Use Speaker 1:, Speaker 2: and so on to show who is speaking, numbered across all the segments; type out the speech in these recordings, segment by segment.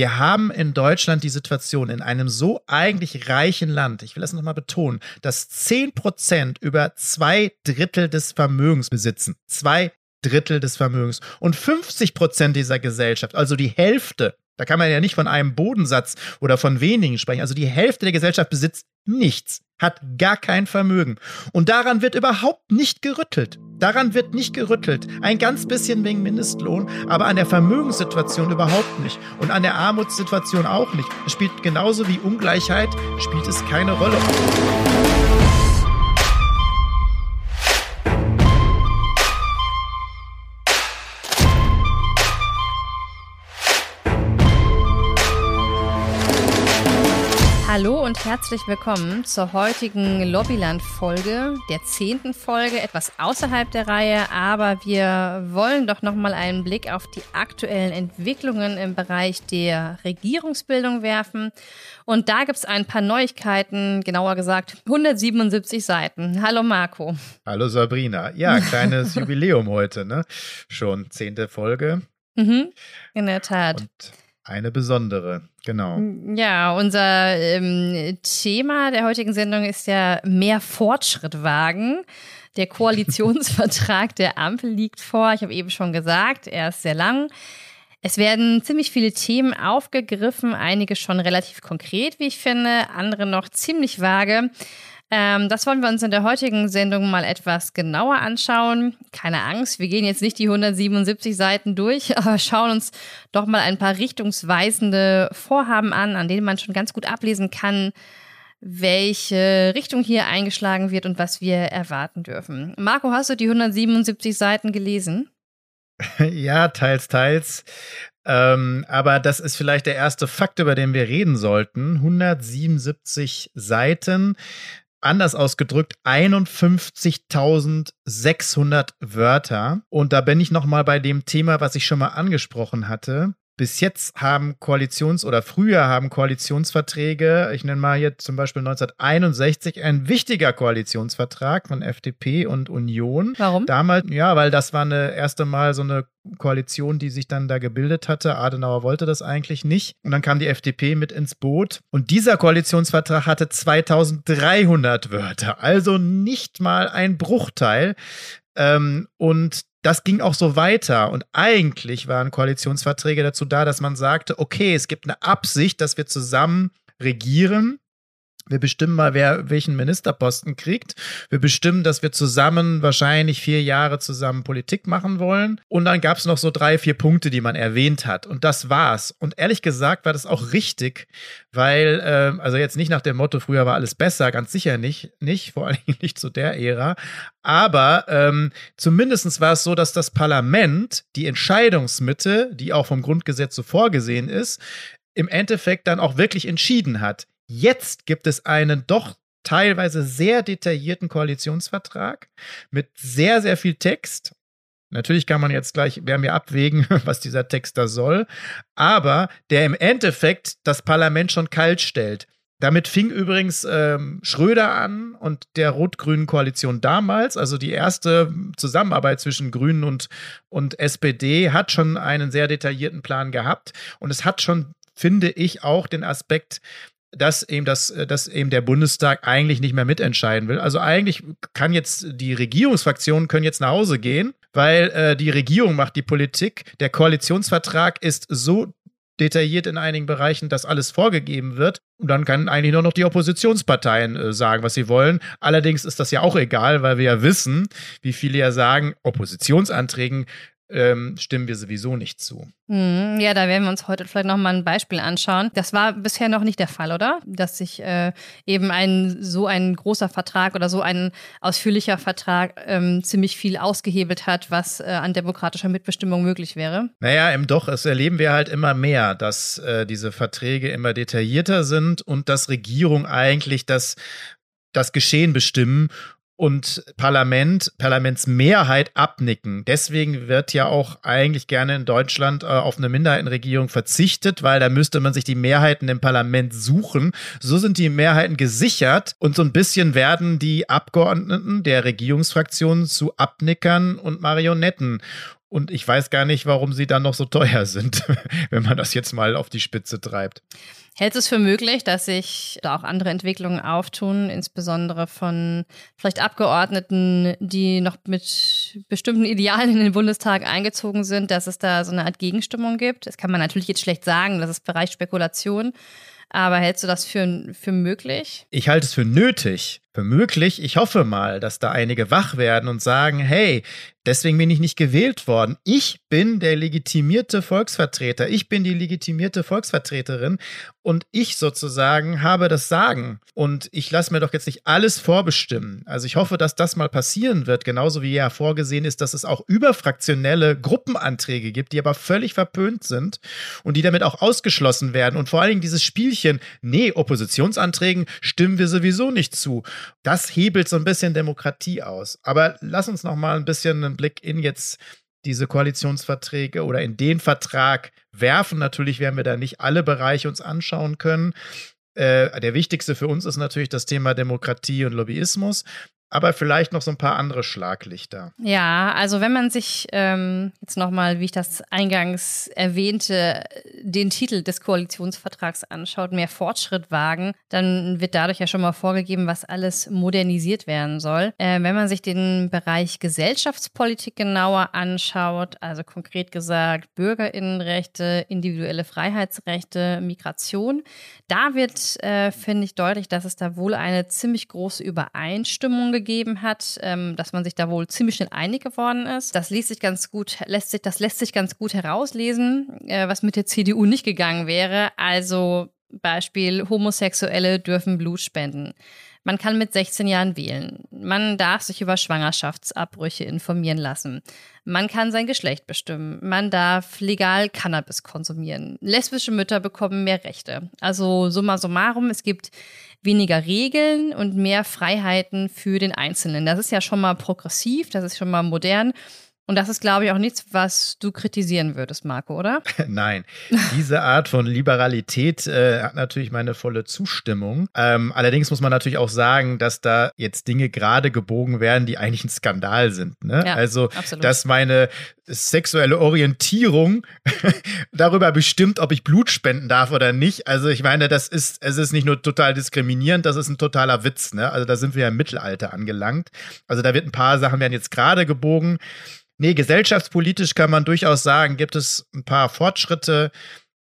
Speaker 1: Wir haben in Deutschland die Situation in einem so eigentlich reichen Land, ich will das nochmal betonen, dass 10 Prozent über zwei Drittel des Vermögens besitzen. Zwei Drittel des Vermögens. Und 50 Prozent dieser Gesellschaft, also die Hälfte, da kann man ja nicht von einem Bodensatz oder von wenigen sprechen. Also die Hälfte der Gesellschaft besitzt nichts, hat gar kein Vermögen. Und daran wird überhaupt nicht gerüttelt. Daran wird nicht gerüttelt. Ein ganz bisschen wegen Mindestlohn, aber an der Vermögenssituation überhaupt nicht. Und an der Armutssituation auch nicht. Es spielt genauso wie Ungleichheit, spielt es keine Rolle.
Speaker 2: Hallo und herzlich willkommen zur heutigen Lobbyland-Folge, der zehnten Folge, etwas außerhalb der Reihe, aber wir wollen doch nochmal einen Blick auf die aktuellen Entwicklungen im Bereich der Regierungsbildung werfen. Und da gibt es ein paar Neuigkeiten, genauer gesagt 177 Seiten. Hallo Marco.
Speaker 1: Hallo Sabrina. Ja, kleines Jubiläum heute, ne? Schon zehnte Folge.
Speaker 2: Mhm, in der Tat.
Speaker 1: Und eine besondere, genau.
Speaker 2: Ja, unser ähm, Thema der heutigen Sendung ist ja mehr Fortschritt wagen. Der Koalitionsvertrag der Ampel liegt vor. Ich habe eben schon gesagt, er ist sehr lang. Es werden ziemlich viele Themen aufgegriffen, einige schon relativ konkret, wie ich finde, andere noch ziemlich vage. Ähm, das wollen wir uns in der heutigen Sendung mal etwas genauer anschauen. Keine Angst, wir gehen jetzt nicht die 177 Seiten durch, aber schauen uns doch mal ein paar richtungsweisende Vorhaben an, an denen man schon ganz gut ablesen kann, welche Richtung hier eingeschlagen wird und was wir erwarten dürfen. Marco, hast du die 177 Seiten gelesen?
Speaker 1: Ja, teils, teils. Ähm, aber das ist vielleicht der erste Fakt, über den wir reden sollten. 177 Seiten anders ausgedrückt 51.600 Wörter. Und da bin ich noch mal bei dem Thema, was ich schon mal angesprochen hatte. Bis jetzt haben Koalitions- oder früher haben Koalitionsverträge, ich nenne mal hier zum Beispiel 1961, ein wichtiger Koalitionsvertrag von FDP und Union.
Speaker 2: Warum?
Speaker 1: Damals, ja, weil das war eine erste Mal so eine Koalition, die sich dann da gebildet hatte. Adenauer wollte das eigentlich nicht. Und dann kam die FDP mit ins Boot. Und dieser Koalitionsvertrag hatte 2300 Wörter, also nicht mal ein Bruchteil. Ähm, und das ging auch so weiter. Und eigentlich waren Koalitionsverträge dazu da, dass man sagte, okay, es gibt eine Absicht, dass wir zusammen regieren. Wir bestimmen mal, wer welchen Ministerposten kriegt. Wir bestimmen, dass wir zusammen wahrscheinlich vier Jahre zusammen Politik machen wollen. Und dann gab es noch so drei, vier Punkte, die man erwähnt hat. Und das war's. Und ehrlich gesagt war das auch richtig, weil, äh, also jetzt nicht nach dem Motto, früher war alles besser, ganz sicher nicht, nicht, vor allem nicht zu der Ära. Aber ähm, zumindest war es so, dass das Parlament die Entscheidungsmitte, die auch vom Grundgesetz so vorgesehen ist, im Endeffekt dann auch wirklich entschieden hat. Jetzt gibt es einen doch teilweise sehr detaillierten Koalitionsvertrag mit sehr, sehr viel Text. Natürlich kann man jetzt gleich, werden wir abwägen, was dieser Text da soll, aber der im Endeffekt das Parlament schon kalt stellt. Damit fing übrigens ähm, Schröder an und der rot-grünen Koalition damals, also die erste Zusammenarbeit zwischen Grünen und, und SPD, hat schon einen sehr detaillierten Plan gehabt. Und es hat schon, finde ich, auch den Aspekt, dass eben das, äh, dass eben der Bundestag eigentlich nicht mehr mitentscheiden will. Also eigentlich kann jetzt die Regierungsfraktionen können jetzt nach Hause gehen, weil äh, die Regierung macht die Politik. Der Koalitionsvertrag ist so detailliert in einigen Bereichen, dass alles vorgegeben wird. Und dann kann eigentlich nur noch die Oppositionsparteien äh, sagen, was sie wollen. Allerdings ist das ja auch egal, weil wir ja wissen, wie viele ja sagen, Oppositionsanträgen ähm, stimmen wir sowieso nicht zu.
Speaker 2: Hm, ja, da werden wir uns heute vielleicht nochmal ein Beispiel anschauen. Das war bisher noch nicht der Fall, oder? Dass sich äh, eben ein so ein großer Vertrag oder so ein ausführlicher Vertrag ähm, ziemlich viel ausgehebelt hat, was äh, an demokratischer Mitbestimmung möglich wäre.
Speaker 1: Naja, im Doch, es erleben wir halt immer mehr, dass äh, diese Verträge immer detaillierter sind und dass Regierung eigentlich das das Geschehen bestimmen und Parlament, Parlamentsmehrheit abnicken. Deswegen wird ja auch eigentlich gerne in Deutschland äh, auf eine Minderheitenregierung verzichtet, weil da müsste man sich die Mehrheiten im Parlament suchen. So sind die Mehrheiten gesichert und so ein bisschen werden die Abgeordneten der Regierungsfraktionen zu Abnickern und Marionetten. Und ich weiß gar nicht, warum sie dann noch so teuer sind, wenn man das jetzt mal auf die Spitze treibt.
Speaker 2: Hältst du es für möglich, dass sich da auch andere Entwicklungen auftun, insbesondere von vielleicht Abgeordneten, die noch mit bestimmten Idealen in den Bundestag eingezogen sind, dass es da so eine Art Gegenstimmung gibt? Das kann man natürlich jetzt schlecht sagen, das ist Bereich Spekulation. Aber hältst du das für, für möglich?
Speaker 1: Ich halte es für nötig, für möglich. Ich hoffe mal, dass da einige wach werden und sagen, hey, deswegen bin ich nicht gewählt worden. Ich bin der legitimierte Volksvertreter. Ich bin die legitimierte Volksvertreterin und ich sozusagen habe das Sagen. Und ich lasse mir doch jetzt nicht alles vorbestimmen. Also ich hoffe, dass das mal passieren wird, genauso wie ja vorgesehen ist, dass es auch überfraktionelle Gruppenanträge gibt, die aber völlig verpönt sind und die damit auch ausgeschlossen werden. Und vor allen Dingen dieses Spielchen, nee, Oppositionsanträgen stimmen wir sowieso nicht zu. Das hebelt so ein bisschen Demokratie aus. Aber lass uns noch mal ein bisschen einen Blick in jetzt diese Koalitionsverträge oder in den Vertrag werfen. Natürlich werden wir da nicht alle Bereiche uns anschauen können. Äh, der wichtigste für uns ist natürlich das Thema Demokratie und Lobbyismus aber vielleicht noch so ein paar andere Schlaglichter.
Speaker 2: Ja, also wenn man sich ähm, jetzt nochmal, wie ich das eingangs erwähnte, den Titel des Koalitionsvertrags anschaut, mehr Fortschritt wagen, dann wird dadurch ja schon mal vorgegeben, was alles modernisiert werden soll. Äh, wenn man sich den Bereich Gesellschaftspolitik genauer anschaut, also konkret gesagt Bürgerinnenrechte, individuelle Freiheitsrechte, Migration, da wird, äh, finde ich, deutlich, dass es da wohl eine ziemlich große Übereinstimmung gibt gegeben hat, ähm, dass man sich da wohl ziemlich schnell einig geworden ist. Das liest sich ganz gut, lässt sich, das lässt sich ganz gut herauslesen, äh, was mit der CDU nicht gegangen wäre. Also Beispiel, Homosexuelle dürfen Blut spenden. Man kann mit 16 Jahren wählen. Man darf sich über Schwangerschaftsabbrüche informieren lassen. Man kann sein Geschlecht bestimmen. Man darf legal Cannabis konsumieren. Lesbische Mütter bekommen mehr Rechte. Also summa summarum, es gibt weniger Regeln und mehr Freiheiten für den Einzelnen. Das ist ja schon mal progressiv, das ist schon mal modern. Und das ist, glaube ich, auch nichts, was du kritisieren würdest, Marco, oder?
Speaker 1: Nein, diese Art von Liberalität äh, hat natürlich meine volle Zustimmung. Ähm, allerdings muss man natürlich auch sagen, dass da jetzt Dinge gerade gebogen werden, die eigentlich ein Skandal sind. Ne? Ja, also, absolut. dass meine sexuelle Orientierung darüber bestimmt, ob ich Blut spenden darf oder nicht. Also ich meine, das ist, es ist nicht nur total diskriminierend, das ist ein totaler Witz. Ne? Also da sind wir ja im Mittelalter angelangt. Also da wird ein paar Sachen werden jetzt gerade gebogen. Nee, gesellschaftspolitisch kann man durchaus sagen, gibt es ein paar Fortschritte,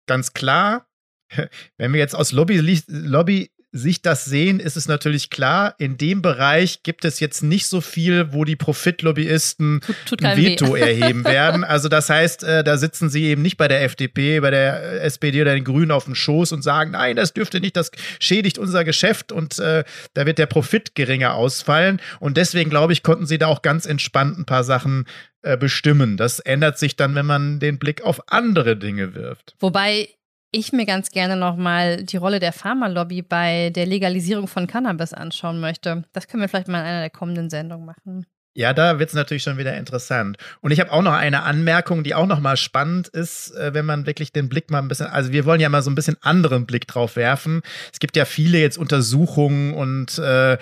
Speaker 1: ganz klar. Wenn wir jetzt aus Lobby, Lobby sich das sehen, ist es natürlich klar, in dem Bereich gibt es jetzt nicht so viel, wo die Profitlobbyisten ein Veto weh. erheben werden. Also das heißt, äh, da sitzen sie eben nicht bei der FDP, bei der SPD oder den Grünen auf dem Schoß und sagen, nein, das dürfte nicht, das schädigt unser Geschäft und äh, da wird der Profit geringer ausfallen. Und deswegen, glaube ich, konnten sie da auch ganz entspannt ein paar Sachen äh, bestimmen. Das ändert sich dann, wenn man den Blick auf andere Dinge wirft.
Speaker 2: Wobei ich mir ganz gerne nochmal die Rolle der Pharmalobby bei der Legalisierung von Cannabis anschauen möchte. Das können wir vielleicht mal in einer der kommenden Sendungen machen.
Speaker 1: Ja, da wird es natürlich schon wieder interessant. Und ich habe auch noch eine Anmerkung, die auch noch mal spannend ist, äh, wenn man wirklich den Blick mal ein bisschen, also wir wollen ja mal so ein bisschen anderen Blick drauf werfen. Es gibt ja viele jetzt Untersuchungen und äh,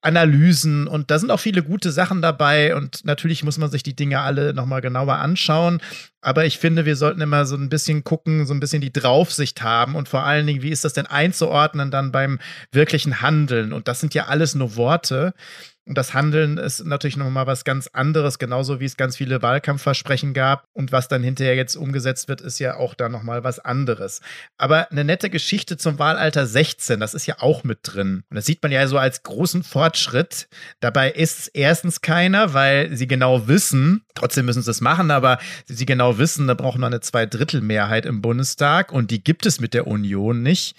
Speaker 1: Analysen und da sind auch viele gute Sachen dabei und natürlich muss man sich die Dinge alle noch mal genauer anschauen. Aber ich finde, wir sollten immer so ein bisschen gucken, so ein bisschen die Draufsicht haben und vor allen Dingen, wie ist das denn einzuordnen dann beim wirklichen Handeln? Und das sind ja alles nur Worte. Und das Handeln ist natürlich nochmal was ganz anderes, genauso wie es ganz viele Wahlkampfversprechen gab. Und was dann hinterher jetzt umgesetzt wird, ist ja auch da nochmal was anderes. Aber eine nette Geschichte zum Wahlalter 16, das ist ja auch mit drin. Und das sieht man ja so als großen Fortschritt. Dabei ist es erstens keiner, weil sie genau wissen, trotzdem müssen sie es machen, aber sie genau wissen, da brauchen wir eine Zweidrittelmehrheit im Bundestag und die gibt es mit der Union nicht.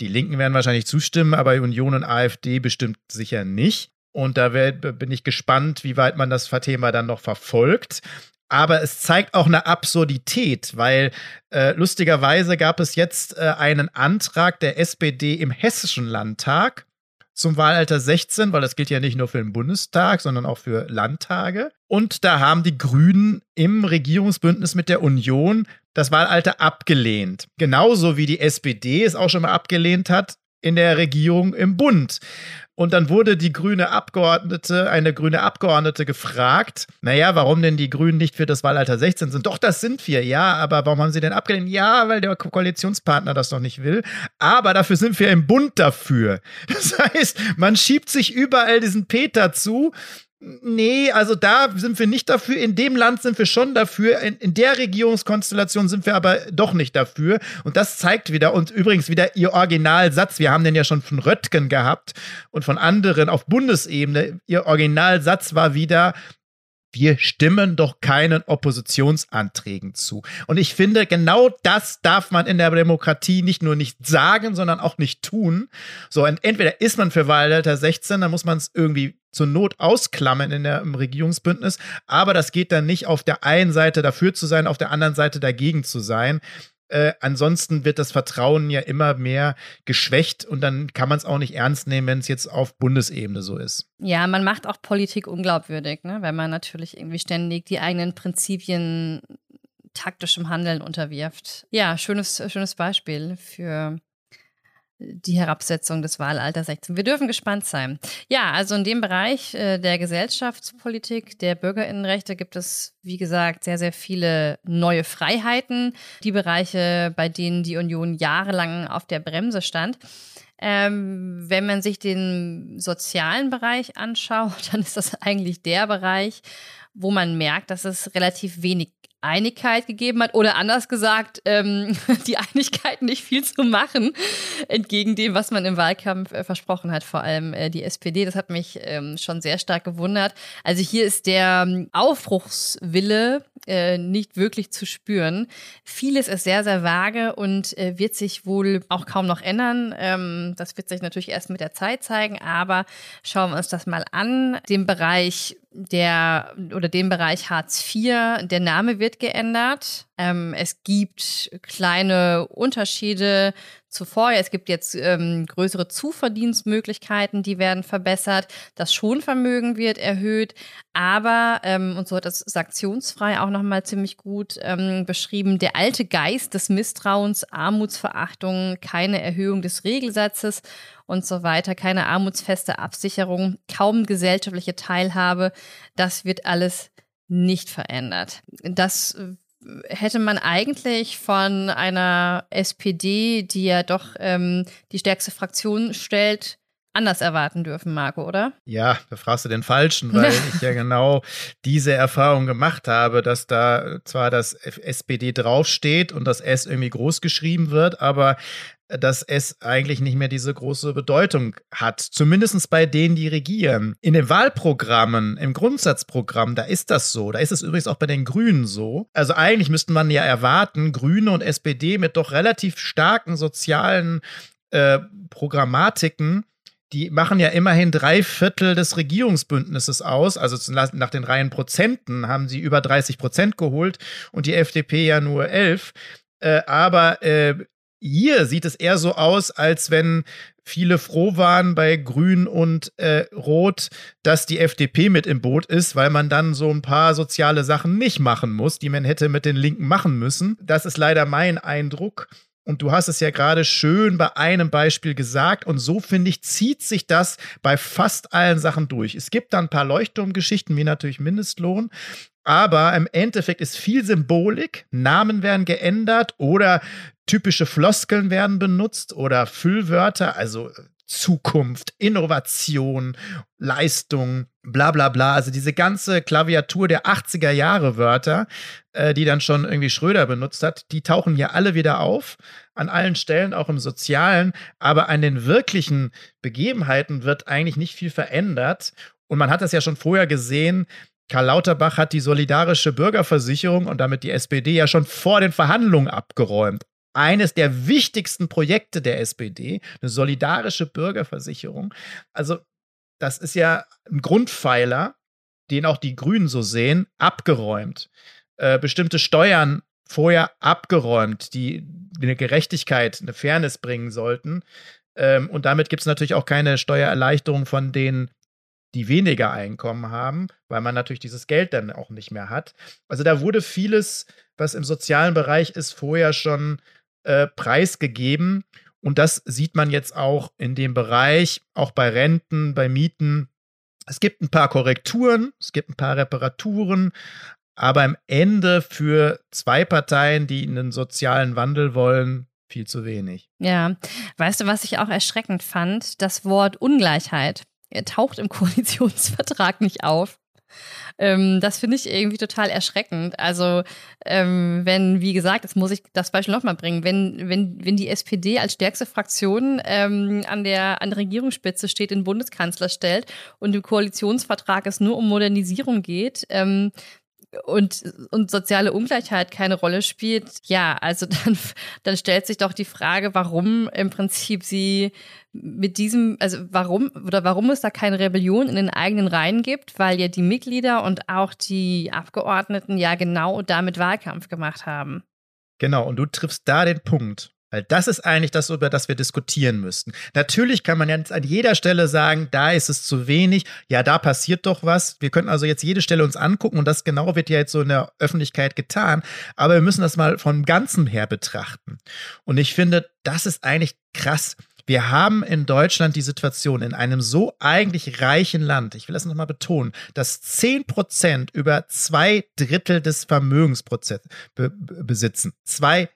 Speaker 1: Die Linken werden wahrscheinlich zustimmen, aber Union und AfD bestimmt sicher nicht. Und da bin ich gespannt, wie weit man das Thema dann noch verfolgt. Aber es zeigt auch eine Absurdität, weil äh, lustigerweise gab es jetzt äh, einen Antrag der SPD im Hessischen Landtag zum Wahlalter 16, weil das gilt ja nicht nur für den Bundestag, sondern auch für Landtage. Und da haben die Grünen im Regierungsbündnis mit der Union das Wahlalter abgelehnt. Genauso wie die SPD es auch schon mal abgelehnt hat, in der Regierung im Bund. Und dann wurde die grüne Abgeordnete, eine grüne Abgeordnete gefragt, naja, warum denn die Grünen nicht für das Wahlalter 16 sind? Doch, das sind wir, ja, aber warum haben sie denn abgelehnt? Ja, weil der Koalitionspartner das noch nicht will. Aber dafür sind wir im Bund dafür. Das heißt, man schiebt sich überall diesen Peter zu Nee, also da sind wir nicht dafür. In dem Land sind wir schon dafür. In, in, der Regierungskonstellation sind wir aber doch nicht dafür. Und das zeigt wieder, und übrigens wieder ihr Originalsatz. Wir haben den ja schon von Röttgen gehabt und von anderen auf Bundesebene. Ihr Originalsatz war wieder, wir stimmen doch keinen Oppositionsanträgen zu. Und ich finde, genau das darf man in der Demokratie nicht nur nicht sagen, sondern auch nicht tun. So, entweder ist man für Wahlalter 16, dann muss man es irgendwie zur Not ausklammern in der, im Regierungsbündnis, aber das geht dann nicht auf der einen Seite dafür zu sein, auf der anderen Seite dagegen zu sein. Äh, ansonsten wird das Vertrauen ja immer mehr geschwächt und dann kann man es auch nicht ernst nehmen, wenn es jetzt auf Bundesebene so ist.
Speaker 2: Ja, man macht auch Politik unglaubwürdig, ne? wenn man natürlich irgendwie ständig die eigenen Prinzipien taktischem Handeln unterwirft. Ja, schönes, schönes Beispiel für die Herabsetzung des Wahlalters 16. Wir dürfen gespannt sein. Ja, also in dem Bereich äh, der Gesellschaftspolitik, der Bürgerinnenrechte gibt es, wie gesagt, sehr, sehr viele neue Freiheiten. Die Bereiche, bei denen die Union jahrelang auf der Bremse stand. Ähm, wenn man sich den sozialen Bereich anschaut, dann ist das eigentlich der Bereich, wo man merkt, dass es relativ wenig Einigkeit gegeben hat oder anders gesagt, ähm, die Einigkeit nicht viel zu machen, entgegen dem, was man im Wahlkampf äh, versprochen hat, vor allem äh, die SPD. Das hat mich ähm, schon sehr stark gewundert. Also hier ist der ähm, Aufbruchswille äh, nicht wirklich zu spüren. Vieles ist sehr, sehr vage und äh, wird sich wohl auch kaum noch ändern. Ähm, das wird sich natürlich erst mit der Zeit zeigen, aber schauen wir uns das mal an. Den Bereich der oder den Bereich Hartz IV, der Name wird geändert. Ähm, es gibt kleine Unterschiede zuvor. Es gibt jetzt ähm, größere Zuverdienstmöglichkeiten, die werden verbessert. Das Schonvermögen wird erhöht. Aber, ähm, und so hat das sanktionsfrei auch nochmal ziemlich gut ähm, beschrieben, der alte Geist des Misstrauens, Armutsverachtung, keine Erhöhung des Regelsatzes und so weiter, keine armutsfeste Absicherung, kaum gesellschaftliche Teilhabe, das wird alles nicht verändert. Das hätte man eigentlich von einer SPD, die ja doch ähm, die stärkste Fraktion stellt, anders erwarten dürfen, Marco, oder?
Speaker 1: Ja, da fragst du den Falschen, weil ich ja genau diese Erfahrung gemacht habe, dass da zwar das SPD draufsteht und das S irgendwie groß geschrieben wird, aber dass es eigentlich nicht mehr diese große Bedeutung hat. Zumindest bei denen, die regieren. In den Wahlprogrammen, im Grundsatzprogramm, da ist das so. Da ist es übrigens auch bei den Grünen so. Also eigentlich müsste man ja erwarten, Grüne und SPD mit doch relativ starken sozialen äh, Programmatiken die machen ja immerhin drei Viertel des Regierungsbündnisses aus. Also nach den reinen Prozenten haben sie über 30 Prozent geholt und die FDP ja nur elf. Äh, aber äh, hier sieht es eher so aus, als wenn viele froh waren bei Grün und äh, Rot, dass die FDP mit im Boot ist, weil man dann so ein paar soziale Sachen nicht machen muss, die man hätte mit den Linken machen müssen. Das ist leider mein Eindruck. Und du hast es ja gerade schön bei einem Beispiel gesagt. Und so, finde ich, zieht sich das bei fast allen Sachen durch. Es gibt dann ein paar Leuchtturmgeschichten, wie natürlich Mindestlohn. Aber im Endeffekt ist viel Symbolik. Namen werden geändert oder typische Floskeln werden benutzt oder Füllwörter, also Zukunft, Innovation, Leistung, bla bla bla. Also diese ganze Klaviatur der 80er Jahre Wörter, äh, die dann schon irgendwie Schröder benutzt hat, die tauchen ja alle wieder auf. An allen Stellen, auch im Sozialen. Aber an den wirklichen Begebenheiten wird eigentlich nicht viel verändert. Und man hat das ja schon vorher gesehen. Karl Lauterbach hat die solidarische Bürgerversicherung und damit die SPD ja schon vor den Verhandlungen abgeräumt eines der wichtigsten Projekte der SPD, eine solidarische Bürgerversicherung. Also, das ist ja ein Grundpfeiler, den auch die Grünen so sehen, abgeräumt. Äh, bestimmte Steuern vorher abgeräumt, die eine Gerechtigkeit, eine Fairness bringen sollten. Ähm, und damit gibt es natürlich auch keine Steuererleichterung von denen, die weniger Einkommen haben, weil man natürlich dieses Geld dann auch nicht mehr hat. Also da wurde vieles, was im sozialen Bereich ist, vorher schon äh, preisgegeben. Und das sieht man jetzt auch in dem Bereich, auch bei Renten, bei Mieten. Es gibt ein paar Korrekturen, es gibt ein paar Reparaturen, aber am Ende für zwei Parteien, die einen sozialen Wandel wollen, viel zu wenig.
Speaker 2: Ja, weißt du, was ich auch erschreckend fand? Das Wort Ungleichheit. Er taucht im Koalitionsvertrag nicht auf. Ähm, das finde ich irgendwie total erschreckend. Also, ähm, wenn, wie gesagt, jetzt muss ich das Beispiel nochmal bringen, wenn, wenn, wenn die SPD als stärkste Fraktion ähm, an, der, an der Regierungsspitze steht, den Bundeskanzler stellt und im Koalitionsvertrag es nur um Modernisierung geht, ähm, und, und soziale Ungleichheit keine Rolle spielt, ja, also dann, dann stellt sich doch die Frage, warum im Prinzip sie mit diesem, also warum oder warum es da keine Rebellion in den eigenen Reihen gibt, weil ja die Mitglieder und auch die Abgeordneten ja genau damit Wahlkampf gemacht haben.
Speaker 1: Genau, und du triffst da den Punkt. Weil das ist eigentlich das, über das wir diskutieren müssten. Natürlich kann man jetzt an jeder Stelle sagen, da ist es zu wenig, ja, da passiert doch was. Wir könnten also jetzt jede Stelle uns angucken und das genau wird ja jetzt so in der Öffentlichkeit getan. Aber wir müssen das mal von Ganzem her betrachten. Und ich finde, das ist eigentlich krass. Wir haben in Deutschland die Situation in einem so eigentlich reichen Land, ich will das nochmal betonen, dass 10 Prozent über zwei Drittel des Vermögens besitzen. Zwei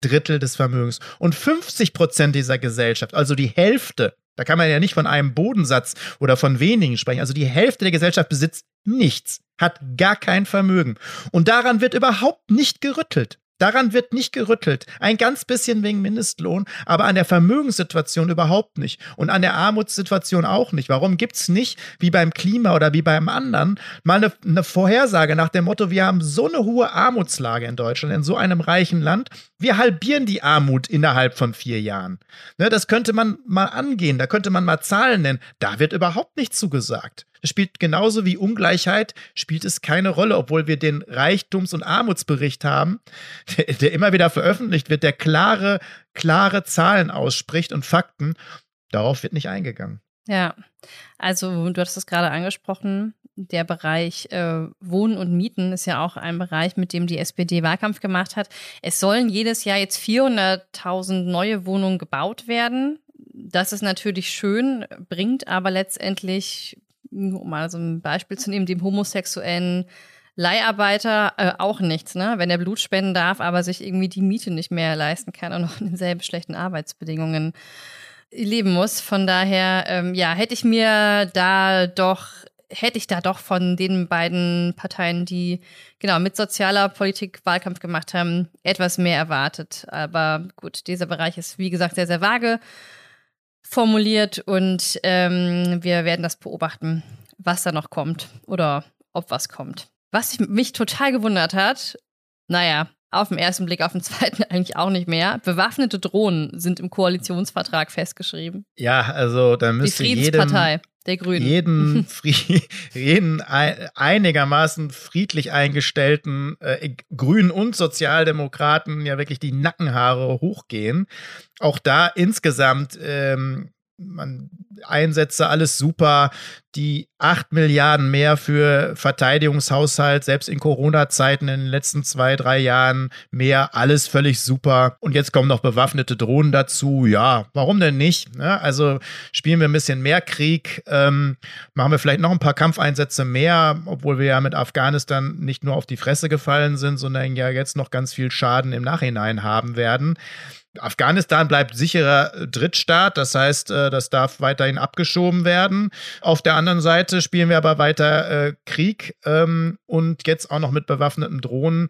Speaker 1: Drittel des Vermögens. Und 50 Prozent dieser Gesellschaft, also die Hälfte, da kann man ja nicht von einem Bodensatz oder von wenigen sprechen, also die Hälfte der Gesellschaft besitzt nichts, hat gar kein Vermögen. Und daran wird überhaupt nicht gerüttelt. Daran wird nicht gerüttelt. Ein ganz bisschen wegen Mindestlohn, aber an der Vermögenssituation überhaupt nicht. Und an der Armutssituation auch nicht. Warum gibt es nicht, wie beim Klima oder wie beim anderen, mal eine, eine Vorhersage nach dem Motto, wir haben so eine hohe Armutslage in Deutschland, in so einem reichen Land, wir halbieren die Armut innerhalb von vier Jahren. Ne, das könnte man mal angehen, da könnte man mal Zahlen nennen. Da wird überhaupt nichts zugesagt. Das spielt genauso wie Ungleichheit, spielt es keine Rolle, obwohl wir den Reichtums- und Armutsbericht haben, der, der, immer wieder veröffentlicht wird, der klare, klare Zahlen ausspricht und Fakten. Darauf wird nicht eingegangen.
Speaker 2: Ja, also du hattest es gerade angesprochen, der Bereich äh, Wohnen und Mieten ist ja auch ein Bereich, mit dem die SPD Wahlkampf gemacht hat. Es sollen jedes Jahr jetzt 400.000 neue Wohnungen gebaut werden. Das ist natürlich schön, bringt aber letztendlich um mal so ein Beispiel zu nehmen, dem homosexuellen Leiharbeiter äh, auch nichts, ne? Wenn er Blut spenden darf, aber sich irgendwie die Miete nicht mehr leisten kann und noch in denselben schlechten Arbeitsbedingungen leben muss. Von daher, ähm, ja, hätte ich mir da doch, hätte ich da doch von den beiden Parteien, die genau mit sozialer Politik Wahlkampf gemacht haben, etwas mehr erwartet. Aber gut, dieser Bereich ist, wie gesagt, sehr, sehr vage formuliert und ähm, wir werden das beobachten, was da noch kommt oder ob was kommt. Was mich total gewundert hat, naja, auf den ersten Blick, auf den zweiten eigentlich auch nicht mehr. Bewaffnete Drohnen sind im Koalitionsvertrag festgeschrieben.
Speaker 1: Ja, also da müsste
Speaker 2: Die Friedenspartei
Speaker 1: jedem,
Speaker 2: der Grünen.
Speaker 1: jeden, jeden einigermaßen friedlich eingestellten äh, Grünen und Sozialdemokraten ja wirklich die Nackenhaare hochgehen. Auch da insgesamt ähm, man Einsätze, alles super. Die 8 Milliarden mehr für Verteidigungshaushalt, selbst in Corona-Zeiten in den letzten zwei, drei Jahren mehr, alles völlig super. Und jetzt kommen noch bewaffnete Drohnen dazu. Ja, warum denn nicht? Ne? Also spielen wir ein bisschen mehr Krieg, ähm, machen wir vielleicht noch ein paar Kampfeinsätze mehr, obwohl wir ja mit Afghanistan nicht nur auf die Fresse gefallen sind, sondern ja jetzt noch ganz viel Schaden im Nachhinein haben werden. Afghanistan bleibt sicherer Drittstaat, das heißt, äh, das darf weiterhin abgeschoben werden. Auf der anderen Seite spielen wir aber weiter äh, Krieg ähm, und jetzt auch noch mit bewaffneten Drohnen.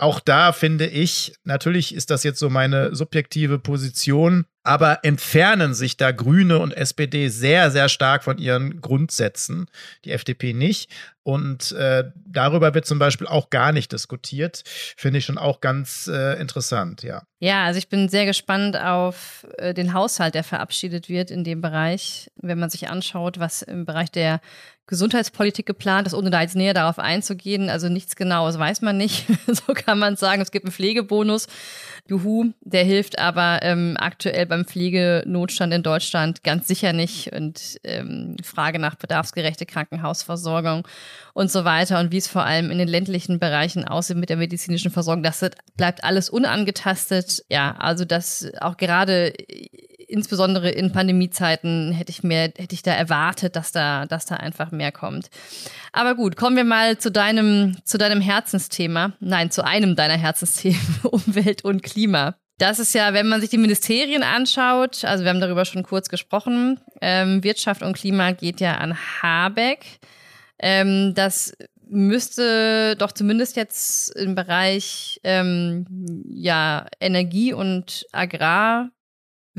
Speaker 1: Auch da finde ich, natürlich ist das jetzt so meine subjektive Position, aber entfernen sich da Grüne und SPD sehr, sehr stark von ihren Grundsätzen, die FDP nicht. Und äh, darüber wird zum Beispiel auch gar nicht diskutiert. Finde ich schon auch ganz äh, interessant, ja.
Speaker 2: Ja, also ich bin sehr gespannt auf äh, den Haushalt, der verabschiedet wird in dem Bereich. Wenn man sich anschaut, was im Bereich der Gesundheitspolitik geplant ist, ohne da jetzt näher darauf einzugehen. Also nichts Genaues weiß man nicht. so kann man sagen. Es gibt einen Pflegebonus. Juhu, der hilft aber ähm, aktuell beim Pflegenotstand in Deutschland ganz sicher nicht und ähm, Frage nach bedarfsgerechte Krankenhausversorgung und so weiter und wie es vor allem in den ländlichen Bereichen aussieht mit der medizinischen Versorgung, das bleibt alles unangetastet. Ja, also das auch gerade insbesondere in Pandemiezeiten hätte ich mir, hätte ich da erwartet, dass da, dass da einfach mehr kommt. Aber gut, kommen wir mal zu deinem, zu deinem Herzensthema. Nein, zu einem deiner Herzensthemen, Umwelt und Klima. Das ist ja, wenn man sich die Ministerien anschaut, also wir haben darüber schon kurz gesprochen, ähm, Wirtschaft und Klima geht ja an Habeck. Ähm, das müsste doch zumindest jetzt im Bereich ähm, ja, Energie und Agrar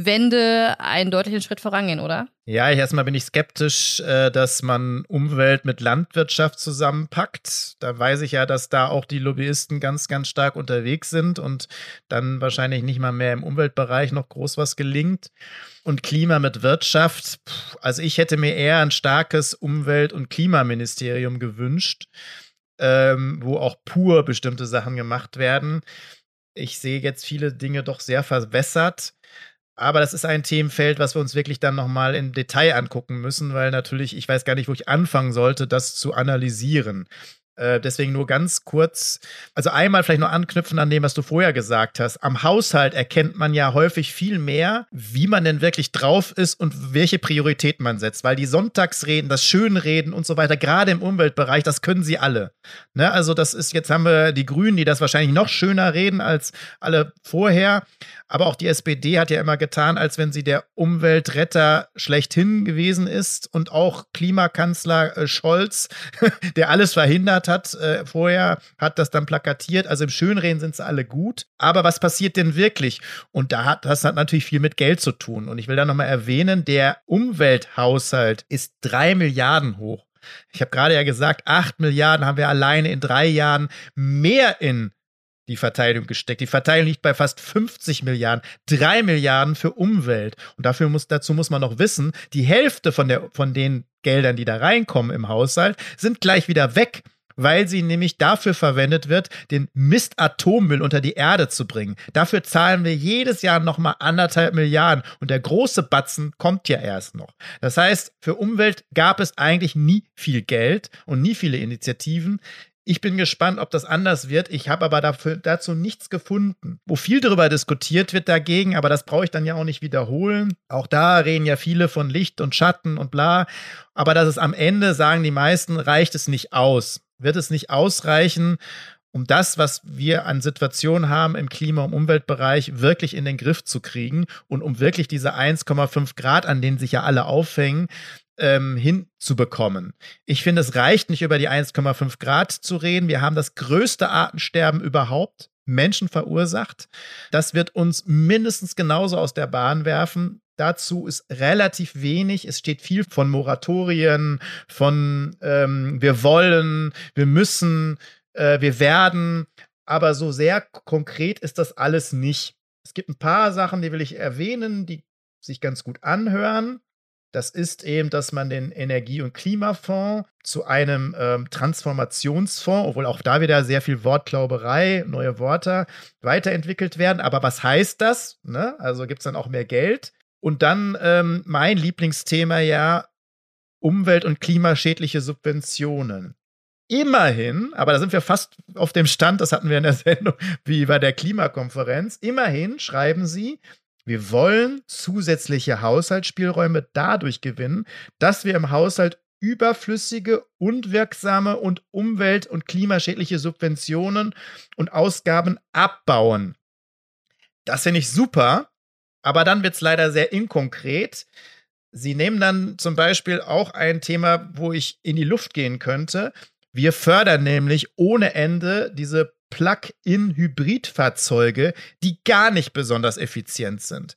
Speaker 2: Wende einen deutlichen Schritt vorangehen, oder?
Speaker 1: Ja, erstmal bin ich skeptisch, äh, dass man Umwelt mit Landwirtschaft zusammenpackt. Da weiß ich ja, dass da auch die Lobbyisten ganz, ganz stark unterwegs sind und dann wahrscheinlich nicht mal mehr im Umweltbereich noch groß was gelingt. Und Klima mit Wirtschaft, also ich hätte mir eher ein starkes Umwelt- und Klimaministerium gewünscht, ähm, wo auch pur bestimmte Sachen gemacht werden. Ich sehe jetzt viele Dinge doch sehr verwässert. Aber das ist ein Themenfeld, was wir uns wirklich dann nochmal im Detail angucken müssen, weil natürlich, ich weiß gar nicht, wo ich anfangen sollte, das zu analysieren. Äh, deswegen nur ganz kurz, also einmal vielleicht noch anknüpfen an dem, was du vorher gesagt hast. Am Haushalt erkennt man ja häufig viel mehr, wie man denn wirklich drauf ist und welche Prioritäten man setzt, weil die Sonntagsreden, das Schönreden und so weiter, gerade im Umweltbereich, das können sie alle. Ne? Also das ist, jetzt haben wir die Grünen, die das wahrscheinlich noch schöner reden als alle vorher. Aber auch die SPD hat ja immer getan, als wenn sie der Umweltretter schlechthin gewesen ist und auch Klimakanzler äh, Scholz, der alles verhindert hat äh, vorher, hat das dann plakatiert. Also im Schönreden sind sie alle gut. Aber was passiert denn wirklich? Und da hat das hat natürlich viel mit Geld zu tun. Und ich will da nochmal erwähnen, der Umwelthaushalt ist drei Milliarden hoch. Ich habe gerade ja gesagt, acht Milliarden haben wir alleine in drei Jahren mehr in die Verteidigung gesteckt. Die Verteidigung liegt bei fast 50 Milliarden, drei Milliarden für Umwelt. Und dafür muss, dazu muss man noch wissen, die Hälfte von, der, von den Geldern, die da reinkommen im Haushalt, sind gleich wieder weg weil sie nämlich dafür verwendet wird, den Mist Atommüll unter die Erde zu bringen. Dafür zahlen wir jedes Jahr nochmal anderthalb Milliarden und der große Batzen kommt ja erst noch. Das heißt, für Umwelt gab es eigentlich nie viel Geld und nie viele Initiativen. Ich bin gespannt, ob das anders wird. Ich habe aber dafür, dazu nichts gefunden. Wo viel darüber diskutiert wird dagegen, aber das brauche ich dann ja auch nicht wiederholen. Auch da reden ja viele von Licht und Schatten und bla. Aber dass es am Ende, sagen die meisten, reicht es nicht aus. Wird es nicht ausreichen, um das, was wir an Situationen haben im Klima- und Umweltbereich, wirklich in den Griff zu kriegen und um wirklich diese 1,5 Grad, an denen sich ja alle aufhängen, ähm, hinzubekommen. Ich finde, es reicht nicht über die 1,5 Grad zu reden. Wir haben das größte Artensterben überhaupt Menschen verursacht. Das wird uns mindestens genauso aus der Bahn werfen. Dazu ist relativ wenig. Es steht viel von Moratorien, von ähm, wir wollen, wir müssen, äh, wir werden. Aber so sehr konkret ist das alles nicht. Es gibt ein paar Sachen, die will ich erwähnen, die sich ganz gut anhören. Das ist eben, dass man den Energie- und Klimafonds zu einem ähm, Transformationsfonds, obwohl auch da wieder sehr viel Wortglauberei, neue Worte weiterentwickelt werden. Aber was heißt das? Ne? Also gibt es dann auch mehr Geld? Und dann ähm, mein Lieblingsthema ja Umwelt- und klimaschädliche Subventionen. Immerhin, aber da sind wir fast auf dem Stand, das hatten wir in der Sendung wie bei der Klimakonferenz, immerhin schreiben sie, wir wollen zusätzliche Haushaltsspielräume dadurch gewinnen, dass wir im Haushalt überflüssige, unwirksame und umwelt- und klimaschädliche Subventionen und Ausgaben abbauen. Das finde ich super, aber dann wird es leider sehr inkonkret. Sie nehmen dann zum Beispiel auch ein Thema, wo ich in die Luft gehen könnte. Wir fördern nämlich ohne Ende diese Plug-in-Hybridfahrzeuge, die gar nicht besonders effizient sind.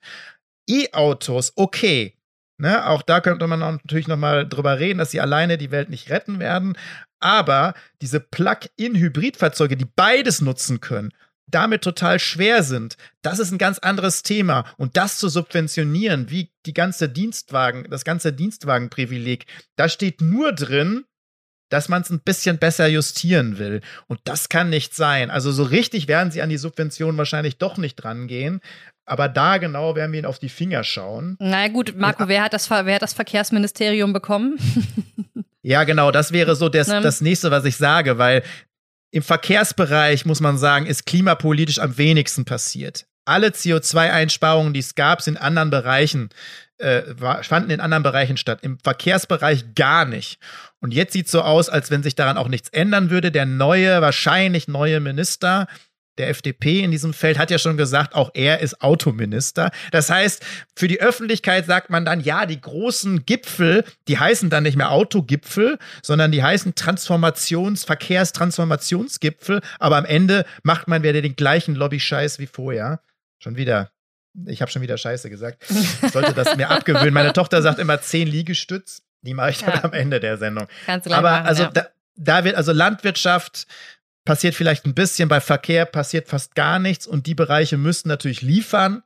Speaker 1: E-Autos, okay. Ne, auch da könnte man natürlich nochmal drüber reden, dass sie alleine die Welt nicht retten werden. Aber diese Plug-in-Hybridfahrzeuge, die beides nutzen können, damit total schwer sind, das ist ein ganz anderes Thema. Und das zu subventionieren, wie die ganze Dienstwagen, das ganze Dienstwagenprivileg, da steht nur drin, dass man es ein bisschen besser justieren will. Und das kann nicht sein. Also so richtig werden sie an die Subvention wahrscheinlich doch nicht rangehen. Aber da genau werden wir ihn auf die Finger schauen.
Speaker 2: Na gut, Marco, wer hat das, wer hat das Verkehrsministerium bekommen?
Speaker 1: ja, genau, das wäre so das, das nächste, was ich sage, weil im Verkehrsbereich, muss man sagen, ist klimapolitisch am wenigsten passiert. Alle CO2-Einsparungen, die es gab, sind in anderen Bereichen, äh, fanden in anderen Bereichen statt. Im Verkehrsbereich gar nicht. Und jetzt sieht es so aus, als wenn sich daran auch nichts ändern würde. Der neue, wahrscheinlich neue Minister der FDP in diesem Feld hat ja schon gesagt, auch er ist Autominister. Das heißt, für die Öffentlichkeit sagt man dann, ja, die großen Gipfel, die heißen dann nicht mehr Autogipfel, sondern die heißen Transformations-, Verkehrstransformationsgipfel. Aber am Ende macht man wieder den gleichen Lobby-Scheiß wie vorher. Schon wieder. Ich habe schon wieder Scheiße gesagt. Ich sollte das mir abgewöhnen. Meine Tochter sagt immer zehn Liegestütz. Die mache ich dann ja. am Ende der Sendung. Du Aber
Speaker 2: machen,
Speaker 1: also
Speaker 2: ja.
Speaker 1: da, da wird also Landwirtschaft, passiert vielleicht ein bisschen, bei Verkehr passiert fast gar nichts und die Bereiche müssen natürlich liefern.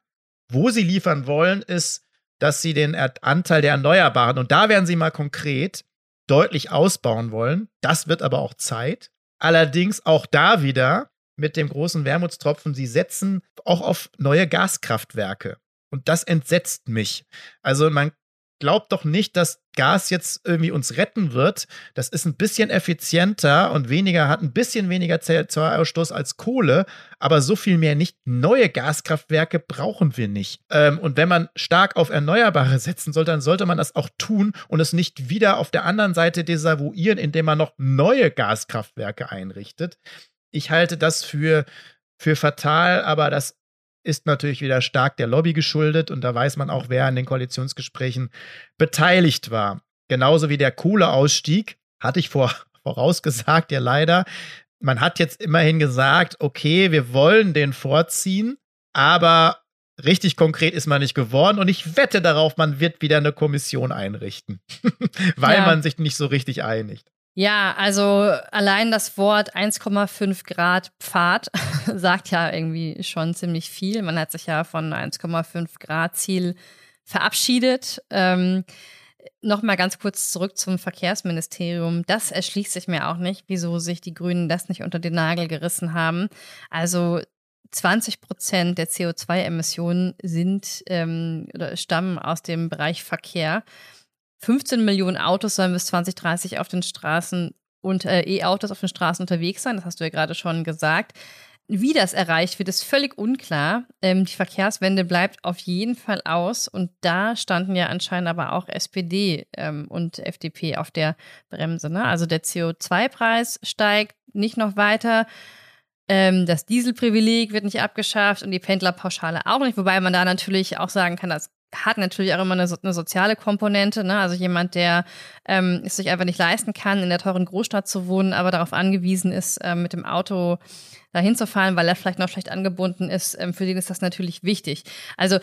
Speaker 1: Wo sie liefern wollen, ist, dass sie den Anteil der Erneuerbaren, und da werden sie mal konkret, deutlich ausbauen wollen. Das wird aber auch Zeit. Allerdings auch da wieder mit dem großen Wermutstropfen, sie setzen auch auf neue Gaskraftwerke. Und das entsetzt mich. Also man glaubt doch nicht, dass Gas jetzt irgendwie uns retten wird. Das ist ein bisschen effizienter und weniger, hat ein bisschen weniger CO2-Ausstoß als Kohle, aber so viel mehr nicht. Neue Gaskraftwerke brauchen wir nicht. Ähm, und wenn man stark auf Erneuerbare setzen soll, dann sollte man das auch tun und es nicht wieder auf der anderen Seite desavouieren, indem man noch neue Gaskraftwerke einrichtet. Ich halte das für, für fatal, aber das ist natürlich wieder stark der Lobby geschuldet und da weiß man auch, wer an den Koalitionsgesprächen beteiligt war. Genauso wie der Kohleausstieg, hatte ich vor, vorausgesagt, ja leider. Man hat jetzt immerhin gesagt, okay, wir wollen den vorziehen, aber richtig konkret ist man nicht geworden und ich wette darauf, man wird wieder eine Kommission einrichten, weil ja. man sich nicht so richtig einigt.
Speaker 2: Ja, also allein das Wort 1,5 Grad Pfad sagt ja irgendwie schon ziemlich viel. Man hat sich ja von 1,5 Grad Ziel verabschiedet. Ähm, Nochmal ganz kurz zurück zum Verkehrsministerium. Das erschließt sich mir auch nicht, wieso sich die Grünen das nicht unter den Nagel gerissen haben. Also 20 Prozent der CO2-Emissionen sind ähm, oder stammen aus dem Bereich Verkehr. 15 Millionen Autos sollen bis 2030 auf den Straßen und äh, E-Autos auf den Straßen unterwegs sein. Das hast du ja gerade schon gesagt. Wie das erreicht wird, ist völlig unklar. Ähm, die Verkehrswende bleibt auf jeden Fall aus. Und da standen ja anscheinend aber auch SPD ähm, und FDP auf der Bremse. Ne? Also der CO2-Preis steigt nicht noch weiter. Ähm, das Dieselprivileg wird nicht abgeschafft und die Pendlerpauschale auch nicht. Wobei man da natürlich auch sagen kann, das hat natürlich auch immer eine, eine soziale Komponente. Ne? Also jemand, der ähm, es sich einfach nicht leisten kann, in der teuren Großstadt zu wohnen, aber darauf angewiesen ist, ähm, mit dem Auto dahin zu fahren, weil er vielleicht noch schlecht angebunden ist, ähm, für den ist das natürlich wichtig. Also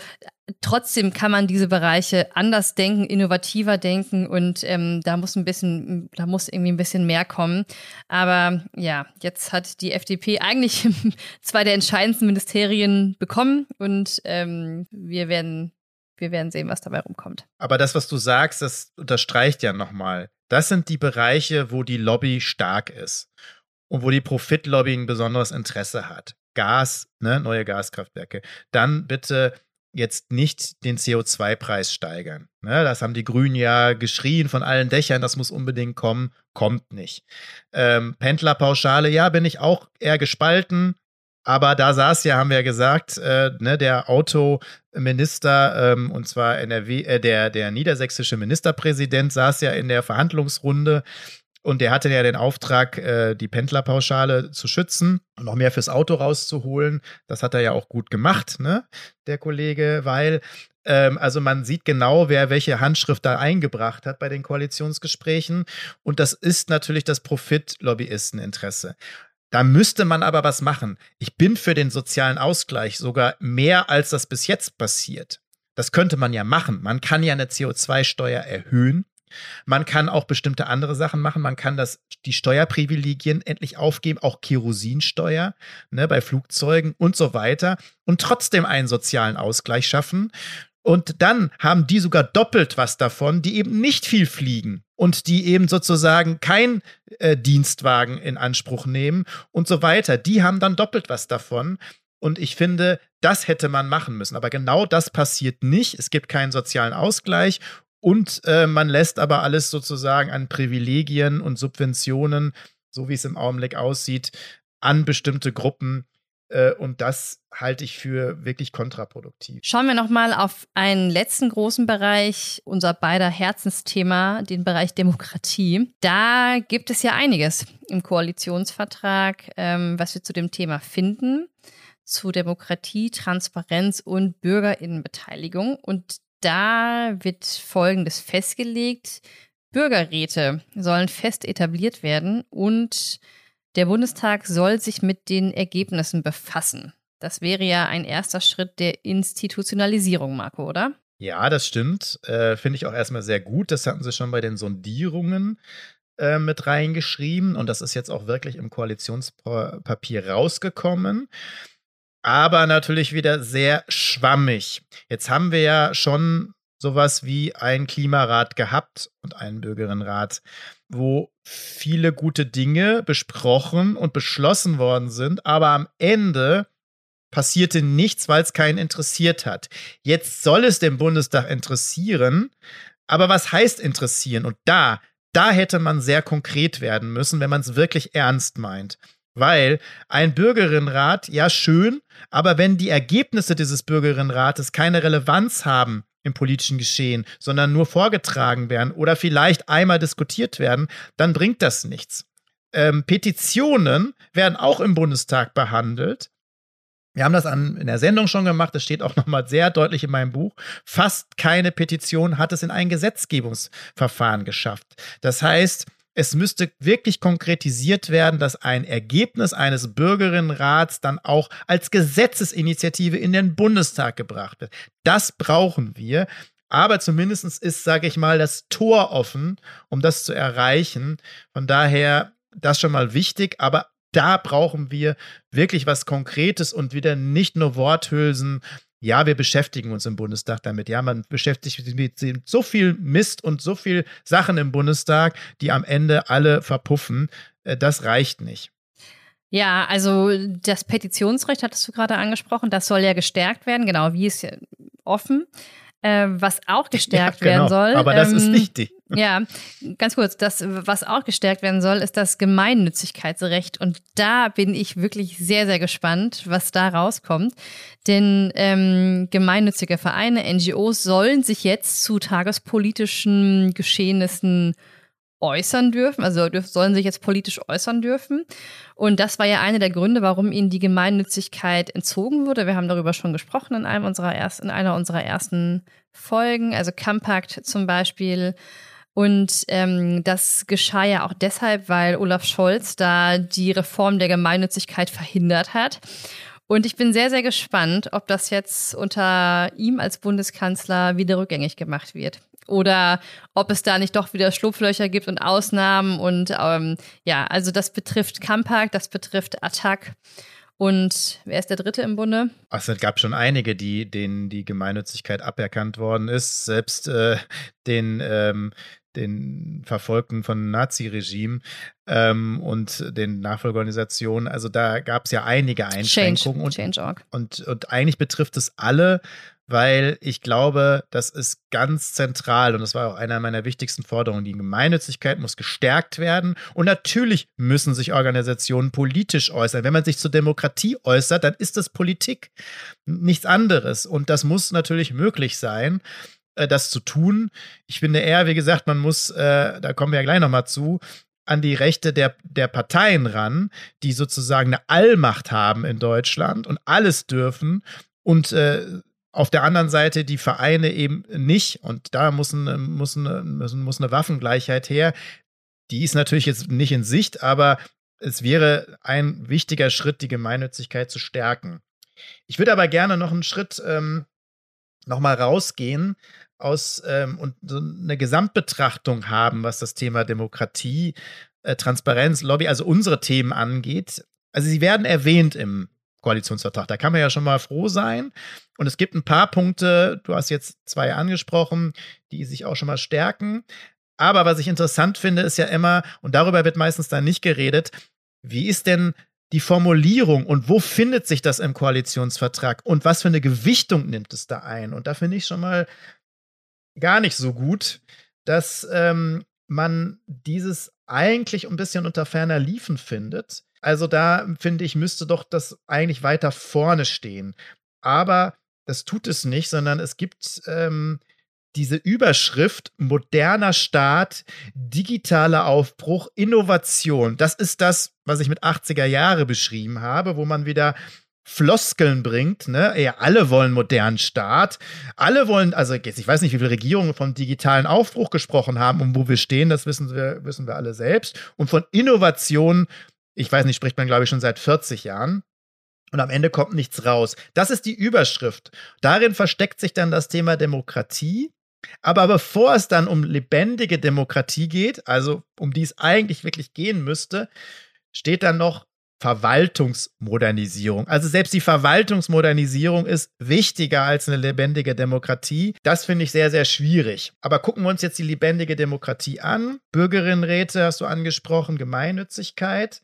Speaker 2: trotzdem kann man diese Bereiche anders denken, innovativer denken und ähm, da muss ein bisschen, da muss irgendwie ein bisschen mehr kommen. Aber ja, jetzt hat die FDP eigentlich zwei der entscheidendsten Ministerien bekommen und ähm, wir werden wir werden sehen, was dabei rumkommt.
Speaker 1: Aber das, was du sagst, das unterstreicht ja nochmal. Das sind die Bereiche, wo die Lobby stark ist und wo die Profitlobby ein besonderes Interesse hat. Gas, ne, neue Gaskraftwerke. Dann bitte jetzt nicht den CO2-Preis steigern. Ne, das haben die Grünen ja geschrien von allen Dächern, das muss unbedingt kommen, kommt nicht. Ähm, Pendlerpauschale, ja, bin ich auch eher gespalten. Aber da saß ja, haben wir ja gesagt, äh, ne, der Autominister, ähm, und zwar NRW, äh, der, der niedersächsische Ministerpräsident saß ja in der Verhandlungsrunde und der hatte ja den Auftrag, äh, die Pendlerpauschale zu schützen und noch mehr fürs Auto rauszuholen. Das hat er ja auch gut gemacht, ne, der Kollege, weil ähm, also man sieht genau, wer welche Handschrift da eingebracht hat bei den Koalitionsgesprächen. Und das ist natürlich das Profit-Lobbyisteninteresse. Da müsste man aber was machen. Ich bin für den sozialen Ausgleich sogar mehr, als das bis jetzt passiert. Das könnte man ja machen. Man kann ja eine CO2-Steuer erhöhen. Man kann auch bestimmte andere Sachen machen. Man kann das, die Steuerprivilegien endlich aufgeben, auch Kerosinsteuer ne, bei Flugzeugen und so weiter und trotzdem einen sozialen Ausgleich schaffen. Und dann haben die sogar doppelt was davon, die eben nicht viel fliegen und die eben sozusagen kein äh, Dienstwagen in Anspruch nehmen und so weiter. Die haben dann doppelt was davon. Und ich finde, das hätte man machen müssen. Aber genau das passiert nicht. Es gibt keinen sozialen Ausgleich und äh, man lässt aber alles sozusagen an Privilegien und Subventionen, so wie es im Augenblick aussieht, an bestimmte Gruppen und das halte ich für wirklich kontraproduktiv.
Speaker 2: Schauen wir nochmal auf einen letzten großen Bereich, unser beider Herzensthema, den Bereich Demokratie. Da gibt es ja einiges im Koalitionsvertrag, ähm, was wir zu dem Thema finden, zu Demokratie, Transparenz und Bürgerinnenbeteiligung. Und da wird Folgendes festgelegt. Bürgerräte sollen fest etabliert werden und der Bundestag soll sich mit den Ergebnissen befassen. Das wäre ja ein erster Schritt der Institutionalisierung, Marco, oder?
Speaker 1: Ja, das stimmt. Äh, Finde ich auch erstmal sehr gut. Das hatten sie schon bei den Sondierungen äh, mit reingeschrieben. Und das ist jetzt auch wirklich im Koalitionspapier rausgekommen. Aber natürlich wieder sehr schwammig. Jetzt haben wir ja schon sowas wie ein Klimarat gehabt und einen Bürgerinnenrat, wo viele gute Dinge besprochen und beschlossen worden sind, aber am Ende passierte nichts, weil es keinen interessiert hat. Jetzt soll es den Bundestag interessieren, aber was heißt interessieren? Und da, da hätte man sehr konkret werden müssen, wenn man es wirklich ernst meint. Weil ein Bürgerinnenrat, ja schön, aber wenn die Ergebnisse dieses Bürgerinnenrates keine Relevanz haben im politischen Geschehen, sondern nur vorgetragen werden oder vielleicht einmal diskutiert werden, dann bringt das nichts. Ähm, Petitionen werden auch im Bundestag behandelt. Wir haben das an, in der Sendung schon gemacht, das steht auch nochmal sehr deutlich in meinem Buch. Fast keine Petition hat es in ein Gesetzgebungsverfahren geschafft. Das heißt, es müsste wirklich konkretisiert werden, dass ein Ergebnis eines Bürgerinnenrats dann auch als Gesetzesinitiative in den Bundestag gebracht wird. Das brauchen wir. Aber zumindest ist, sage ich mal, das Tor offen, um das zu erreichen. Von daher, das schon mal wichtig. Aber da brauchen wir wirklich was Konkretes und wieder nicht nur Worthülsen ja, wir beschäftigen uns im Bundestag damit. Ja, man beschäftigt sich mit so viel Mist und so viel Sachen im Bundestag, die am Ende alle verpuffen. Äh, das reicht nicht.
Speaker 2: Ja, also das Petitionsrecht hattest du gerade angesprochen, das soll ja gestärkt werden, genau, wie ist offen. Äh, was auch gestärkt ja, genau. werden soll.
Speaker 1: Aber das ähm, ist wichtig.
Speaker 2: Ja, ganz kurz, das, was auch gestärkt werden soll, ist das Gemeinnützigkeitsrecht. Und da bin ich wirklich sehr, sehr gespannt, was da rauskommt. Denn ähm, gemeinnützige Vereine, NGOs sollen sich jetzt zu tagespolitischen Geschehnissen äußern dürfen, also sollen sich jetzt politisch äußern dürfen. Und das war ja einer der Gründe, warum ihnen die Gemeinnützigkeit entzogen wurde. Wir haben darüber schon gesprochen in einem unserer ersten, in einer unserer ersten Folgen, also Compact zum Beispiel. Und ähm, das geschah ja auch deshalb, weil Olaf Scholz da die Reform der Gemeinnützigkeit verhindert hat. Und ich bin sehr, sehr gespannt, ob das jetzt unter ihm als Bundeskanzler wieder rückgängig gemacht wird. Oder ob es da nicht doch wieder Schlupflöcher gibt und Ausnahmen. Und ähm, ja, also das betrifft Kampak, das betrifft Attac. Und wer ist der Dritte im Bunde?
Speaker 1: Ach, es gab schon einige, die, denen die Gemeinnützigkeit aberkannt worden ist. Selbst äh, den, ähm, den Verfolgten von Nazi-Regime ähm, und den Nachfolgeorganisationen. Also da gab es ja einige Einschränkungen.
Speaker 2: Change.
Speaker 1: Und, und, und eigentlich betrifft es alle weil ich glaube, das ist ganz zentral und das war auch einer meiner wichtigsten Forderungen. Die Gemeinnützigkeit muss gestärkt werden und natürlich müssen sich Organisationen politisch äußern. Wenn man sich zur Demokratie äußert, dann ist das Politik, nichts anderes und das muss natürlich möglich sein äh, das zu tun. Ich finde eher, wie gesagt, man muss, äh, da kommen wir ja gleich nochmal zu, an die Rechte der, der Parteien ran, die sozusagen eine Allmacht haben in Deutschland und alles dürfen und äh, auf der anderen Seite die Vereine eben nicht. Und da muss, ein, muss, ein, muss eine Waffengleichheit her. Die ist natürlich jetzt nicht in Sicht, aber es wäre ein wichtiger Schritt, die Gemeinnützigkeit zu stärken. Ich würde aber gerne noch einen Schritt ähm, nochmal rausgehen aus ähm, und so eine Gesamtbetrachtung haben, was das Thema Demokratie, äh, Transparenz, Lobby, also unsere Themen angeht. Also sie werden erwähnt im Koalitionsvertrag. Da kann man ja schon mal froh sein. Und es gibt ein paar Punkte, du hast jetzt zwei angesprochen, die sich auch schon mal stärken. Aber was ich interessant finde, ist ja immer, und darüber wird meistens dann nicht geredet, wie ist denn die Formulierung und wo findet sich das im Koalitionsvertrag und was für eine Gewichtung nimmt es da ein. Und da finde ich schon mal gar nicht so gut, dass ähm, man dieses eigentlich ein bisschen unter ferner Liefen findet. Also da finde ich, müsste doch das eigentlich weiter vorne stehen. Aber das tut es nicht, sondern es gibt ähm, diese Überschrift moderner Staat, digitaler Aufbruch, Innovation. Das ist das, was ich mit 80er Jahre beschrieben habe, wo man wieder Floskeln bringt, ne? Ja, alle wollen modernen Staat. Alle wollen, also ich weiß nicht, wie viele Regierungen vom digitalen Aufbruch gesprochen haben und wo wir stehen, das wissen wir, wissen wir alle selbst. Und von Innovation, ich weiß nicht, spricht man, glaube ich, schon seit 40 Jahren. Und am Ende kommt nichts raus. Das ist die Überschrift. Darin versteckt sich dann das Thema Demokratie. Aber bevor es dann um lebendige Demokratie geht, also um die es eigentlich wirklich gehen müsste, steht dann noch Verwaltungsmodernisierung. Also selbst die Verwaltungsmodernisierung ist wichtiger als eine lebendige Demokratie. Das finde ich sehr, sehr schwierig. Aber gucken wir uns jetzt die lebendige Demokratie an. Bürgerinnenräte hast du angesprochen, Gemeinnützigkeit.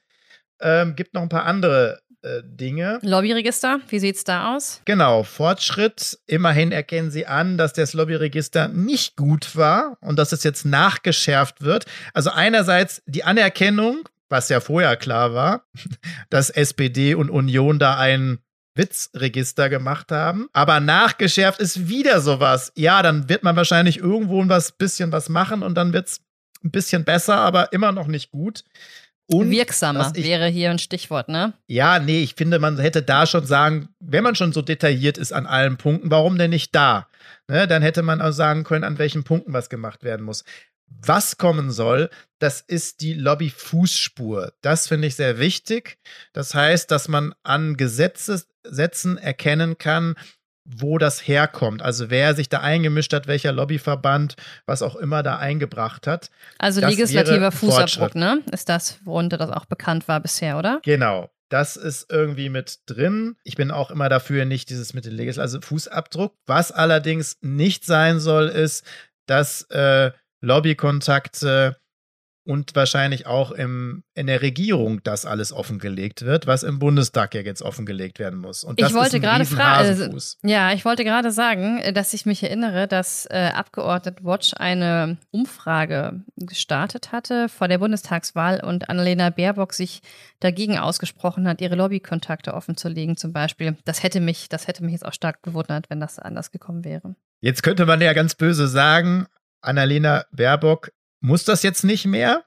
Speaker 1: Ähm, gibt noch ein paar andere äh, Dinge.
Speaker 2: Lobbyregister, wie sieht es da aus?
Speaker 1: Genau, Fortschritt. Immerhin erkennen sie an, dass das Lobbyregister nicht gut war und dass es jetzt nachgeschärft wird. Also einerseits die Anerkennung, was ja vorher klar war, dass SPD und Union da ein Witzregister gemacht haben. Aber nachgeschärft ist wieder sowas. Ja, dann wird man wahrscheinlich irgendwo ein bisschen was machen und dann wird es ein bisschen besser, aber immer noch nicht gut.
Speaker 2: Und Wirksamer ich, wäre hier ein Stichwort, ne?
Speaker 1: Ja, nee, ich finde, man hätte da schon sagen, wenn man schon so detailliert ist an allen Punkten, warum denn nicht da? Ne, dann hätte man auch sagen können, an welchen Punkten was gemacht werden muss. Was kommen soll, das ist die Lobby-Fußspur. Das finde ich sehr wichtig. Das heißt, dass man an Gesetzessätzen erkennen kann, wo das herkommt. Also wer sich da eingemischt hat, welcher Lobbyverband, was auch immer da eingebracht hat.
Speaker 2: Also legislativer Fußabdruck, ne? Ist das, worunter das auch bekannt war bisher, oder?
Speaker 1: Genau. Das ist irgendwie mit drin. Ich bin auch immer dafür, nicht dieses mit dem Legislativ, also Fußabdruck. Was allerdings nicht sein soll, ist, dass äh, Lobbykontakte und wahrscheinlich auch im, in der Regierung das alles offengelegt wird, was im Bundestag ja jetzt offengelegt werden muss. Und das
Speaker 2: ich wollte
Speaker 1: ist
Speaker 2: gerade fragen, ja, ich wollte gerade sagen, dass ich mich erinnere, dass äh, Abgeordnet Watch eine Umfrage gestartet hatte vor der Bundestagswahl und Annalena Baerbock sich dagegen ausgesprochen hat, ihre Lobbykontakte offenzulegen, zum Beispiel. Das hätte mich, das hätte mich jetzt auch stark gewundert, wenn das anders gekommen wäre.
Speaker 1: Jetzt könnte man ja ganz böse sagen, Annalena Baerbock muss das jetzt nicht mehr,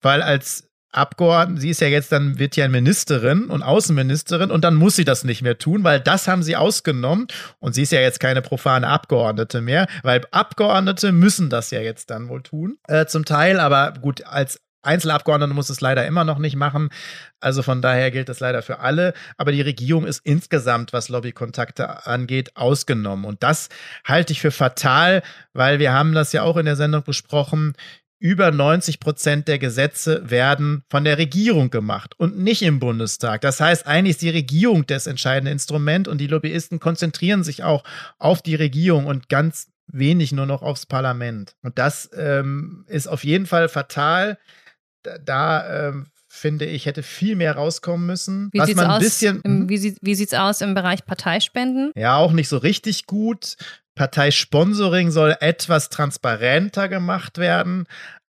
Speaker 1: weil als Abgeordnete, sie ist ja jetzt dann, wird ja Ministerin und Außenministerin und dann muss sie das nicht mehr tun, weil das haben sie ausgenommen. Und sie ist ja jetzt keine profane Abgeordnete mehr, weil Abgeordnete müssen das ja jetzt dann wohl tun, äh, zum Teil, aber gut, als Einzelabgeordnete muss es leider immer noch nicht machen. Also von daher gilt das leider für alle. Aber die Regierung ist insgesamt, was Lobbykontakte angeht, ausgenommen. Und das halte ich für fatal, weil wir haben das ja auch in der Sendung besprochen. Über 90 Prozent der Gesetze werden von der Regierung gemacht und nicht im Bundestag. Das heißt, eigentlich ist die Regierung das entscheidende Instrument und die Lobbyisten konzentrieren sich auch auf die Regierung und ganz wenig nur noch aufs Parlament. Und das ähm, ist auf jeden Fall fatal da, da ähm, finde ich, hätte viel mehr rauskommen müssen.
Speaker 2: Wie sieht es aus, im, wie, sieht, wie sieht's aus im Bereich Parteispenden?
Speaker 1: Ja, auch nicht so richtig gut. Parteisponsoring soll etwas transparenter gemacht werden,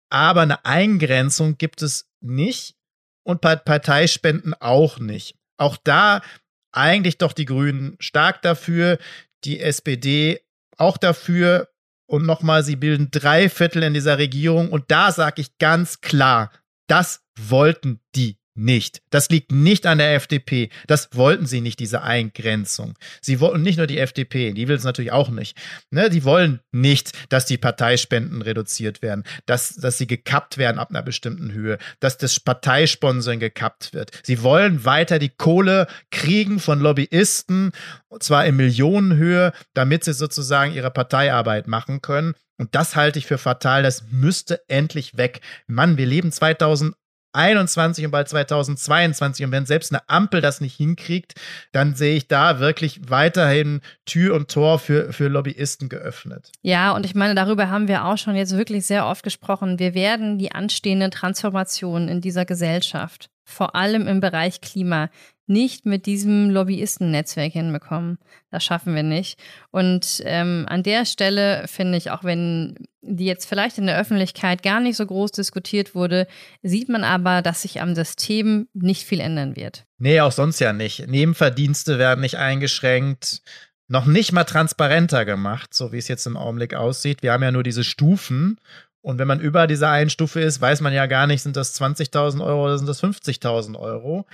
Speaker 1: aber eine Eingrenzung gibt es nicht und Parteispenden auch nicht. Auch da eigentlich doch die Grünen stark dafür, die SPD auch dafür, und nochmal, sie bilden drei Viertel in dieser Regierung. Und da sage ich ganz klar, das wollten die nicht. Das liegt nicht an der FDP. Das wollten sie nicht, diese Eingrenzung. Sie wollten nicht nur die FDP, die will es natürlich auch nicht. Ne, die wollen nicht, dass die Parteispenden reduziert werden, dass, dass sie gekappt werden ab einer bestimmten Höhe, dass das Parteisponsoring gekappt wird. Sie wollen weiter die Kohle kriegen von Lobbyisten, und zwar in Millionenhöhe, damit sie sozusagen ihre Parteiarbeit machen können. Und das halte ich für fatal. Das müsste endlich weg. Mann, wir leben 2000 2021 und bald 2022. Und wenn selbst eine Ampel das nicht hinkriegt, dann sehe ich da wirklich weiterhin Tür und Tor für, für Lobbyisten geöffnet.
Speaker 2: Ja, und ich meine, darüber haben wir auch schon jetzt wirklich sehr oft gesprochen. Wir werden die anstehenden Transformationen in dieser Gesellschaft vor allem im Bereich Klima, nicht mit diesem Lobbyistennetzwerk hinbekommen. Das schaffen wir nicht. Und ähm, an der Stelle finde ich, auch wenn die jetzt vielleicht in der Öffentlichkeit gar nicht so groß diskutiert wurde, sieht man aber, dass sich am System nicht viel ändern wird.
Speaker 1: Nee, auch sonst ja nicht. Nebenverdienste werden nicht eingeschränkt noch nicht mal transparenter gemacht, so wie es jetzt im Augenblick aussieht. Wir haben ja nur diese Stufen. Und wenn man über dieser einen Stufe ist, weiß man ja gar nicht, sind das 20.000 Euro oder sind das 50.000 Euro.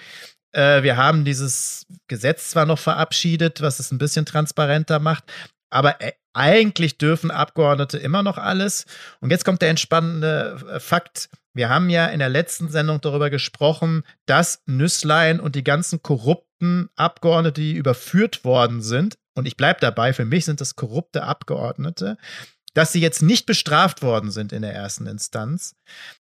Speaker 1: Äh, wir haben dieses Gesetz zwar noch verabschiedet, was es ein bisschen transparenter macht, aber äh, eigentlich dürfen Abgeordnete immer noch alles. Und jetzt kommt der entspannende äh, Fakt. Wir haben ja in der letzten Sendung darüber gesprochen, dass Nüsslein und die ganzen korrupten Abgeordnete, die überführt worden sind, und ich bleibe dabei, für mich sind das korrupte Abgeordnete, dass sie jetzt nicht bestraft worden sind in der ersten Instanz.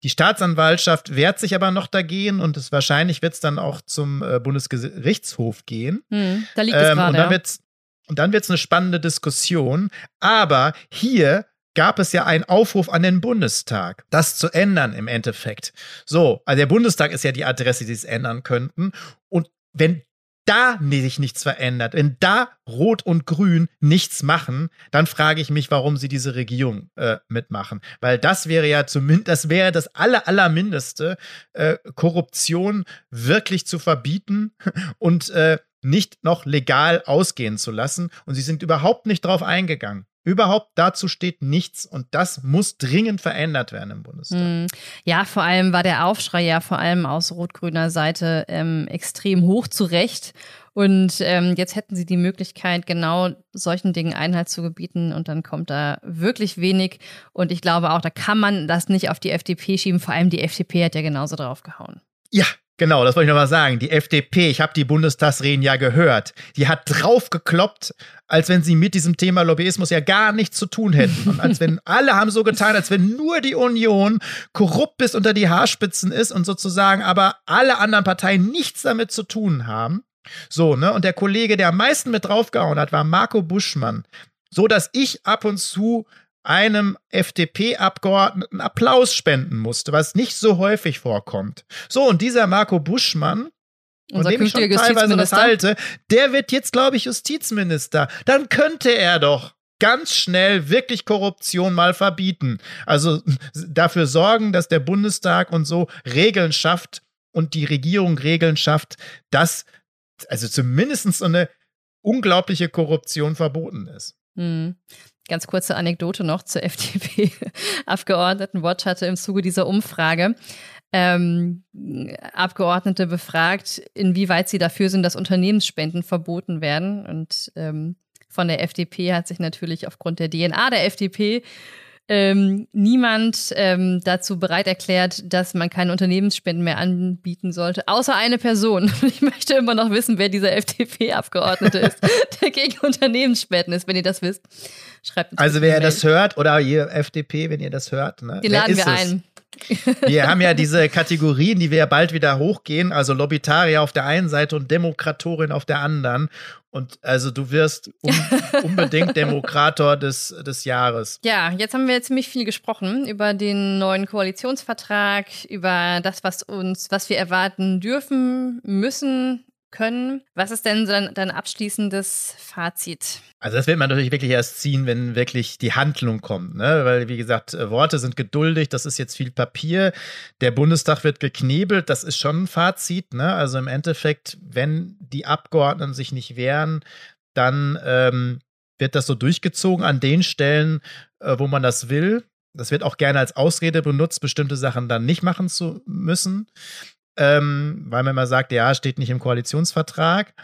Speaker 1: Die Staatsanwaltschaft wehrt sich aber noch dagegen und es wahrscheinlich wird es dann auch zum äh, Bundesgerichtshof gehen.
Speaker 2: Hm, da liegt es ähm, gerade.
Speaker 1: Und dann wird es eine spannende Diskussion. Aber hier gab es ja einen Aufruf an den Bundestag, das zu ändern im Endeffekt. So, also der Bundestag ist ja die Adresse, die es ändern könnten. Und wenn da sich nichts verändert, wenn da Rot und Grün nichts machen, dann frage ich mich, warum sie diese Regierung äh, mitmachen. Weil das wäre ja zumindest, das wäre das aller, allermindeste, äh, Korruption wirklich zu verbieten und äh, nicht noch legal ausgehen zu lassen. Und sie sind überhaupt nicht drauf eingegangen. Überhaupt dazu steht nichts und das muss dringend verändert werden im Bundestag. Hm.
Speaker 2: Ja, vor allem war der Aufschrei ja vor allem aus rot-grüner Seite ähm, extrem hoch zu Recht. Und ähm, jetzt hätten sie die Möglichkeit, genau solchen Dingen Einhalt zu gebieten und dann kommt da wirklich wenig. Und ich glaube auch, da kann man das nicht auf die FDP schieben. Vor allem die FDP hat ja genauso drauf gehauen.
Speaker 1: Ja, Genau, das wollte ich nochmal sagen. Die FDP, ich habe die Bundestagsreden ja gehört, die hat drauf gekloppt, als wenn sie mit diesem Thema Lobbyismus ja gar nichts zu tun hätten. Und als wenn alle haben so getan, als wenn nur die Union korrupt bis unter die Haarspitzen ist und sozusagen aber alle anderen Parteien nichts damit zu tun haben. So, ne? Und der Kollege, der am meisten mit draufgehauen hat, war Marco Buschmann. So dass ich ab und zu einem FDP-Abgeordneten Applaus spenden musste, was nicht so häufig vorkommt. So, und dieser Marco Buschmann,
Speaker 2: unser von dem ich schon teilweise das halte,
Speaker 1: der wird jetzt, glaube ich, Justizminister. Dann könnte er doch ganz schnell wirklich Korruption mal verbieten. Also dafür sorgen, dass der Bundestag und so Regeln schafft und die Regierung Regeln schafft, dass also zumindest so eine unglaubliche Korruption verboten ist.
Speaker 2: Hm. Ganz kurze Anekdote noch zur FDP-Abgeordnetenwatch hatte im Zuge dieser Umfrage ähm, Abgeordnete befragt, inwieweit sie dafür sind, dass Unternehmensspenden verboten werden. Und ähm, von der FDP hat sich natürlich aufgrund der DNA der FDP ähm, niemand ähm, dazu bereit erklärt, dass man keine Unternehmensspenden mehr anbieten sollte, außer eine Person. Ich möchte immer noch wissen, wer dieser FDP-Abgeordnete ist, der gegen Unternehmensspenden ist, wenn ihr das wisst. Schreibt
Speaker 1: uns Also wer das hört, oder ihr FDP, wenn ihr das hört, ne?
Speaker 2: Den laden wir ein.
Speaker 1: Wir haben ja diese Kategorien, die wir ja bald wieder hochgehen, also Lobbytarier auf der einen Seite und Demokratorin auf der anderen. Und also du wirst un unbedingt Demokrator des, des Jahres.
Speaker 2: Ja, jetzt haben wir ziemlich viel gesprochen über den neuen Koalitionsvertrag, über das, was uns, was wir erwarten dürfen, müssen, können. Was ist denn dein, dein abschließendes Fazit?
Speaker 1: Also das wird man natürlich wirklich erst ziehen, wenn wirklich die Handlung kommt, ne? Weil, wie gesagt, äh, Worte sind geduldig, das ist jetzt viel Papier. Der Bundestag wird geknebelt, das ist schon ein Fazit, ne? Also im Endeffekt, wenn die Abgeordneten sich nicht wehren, dann ähm, wird das so durchgezogen an den Stellen, äh, wo man das will. Das wird auch gerne als Ausrede benutzt, bestimmte Sachen dann nicht machen zu müssen ähm, weil man immer sagt, ja, steht nicht im Koalitionsvertrag.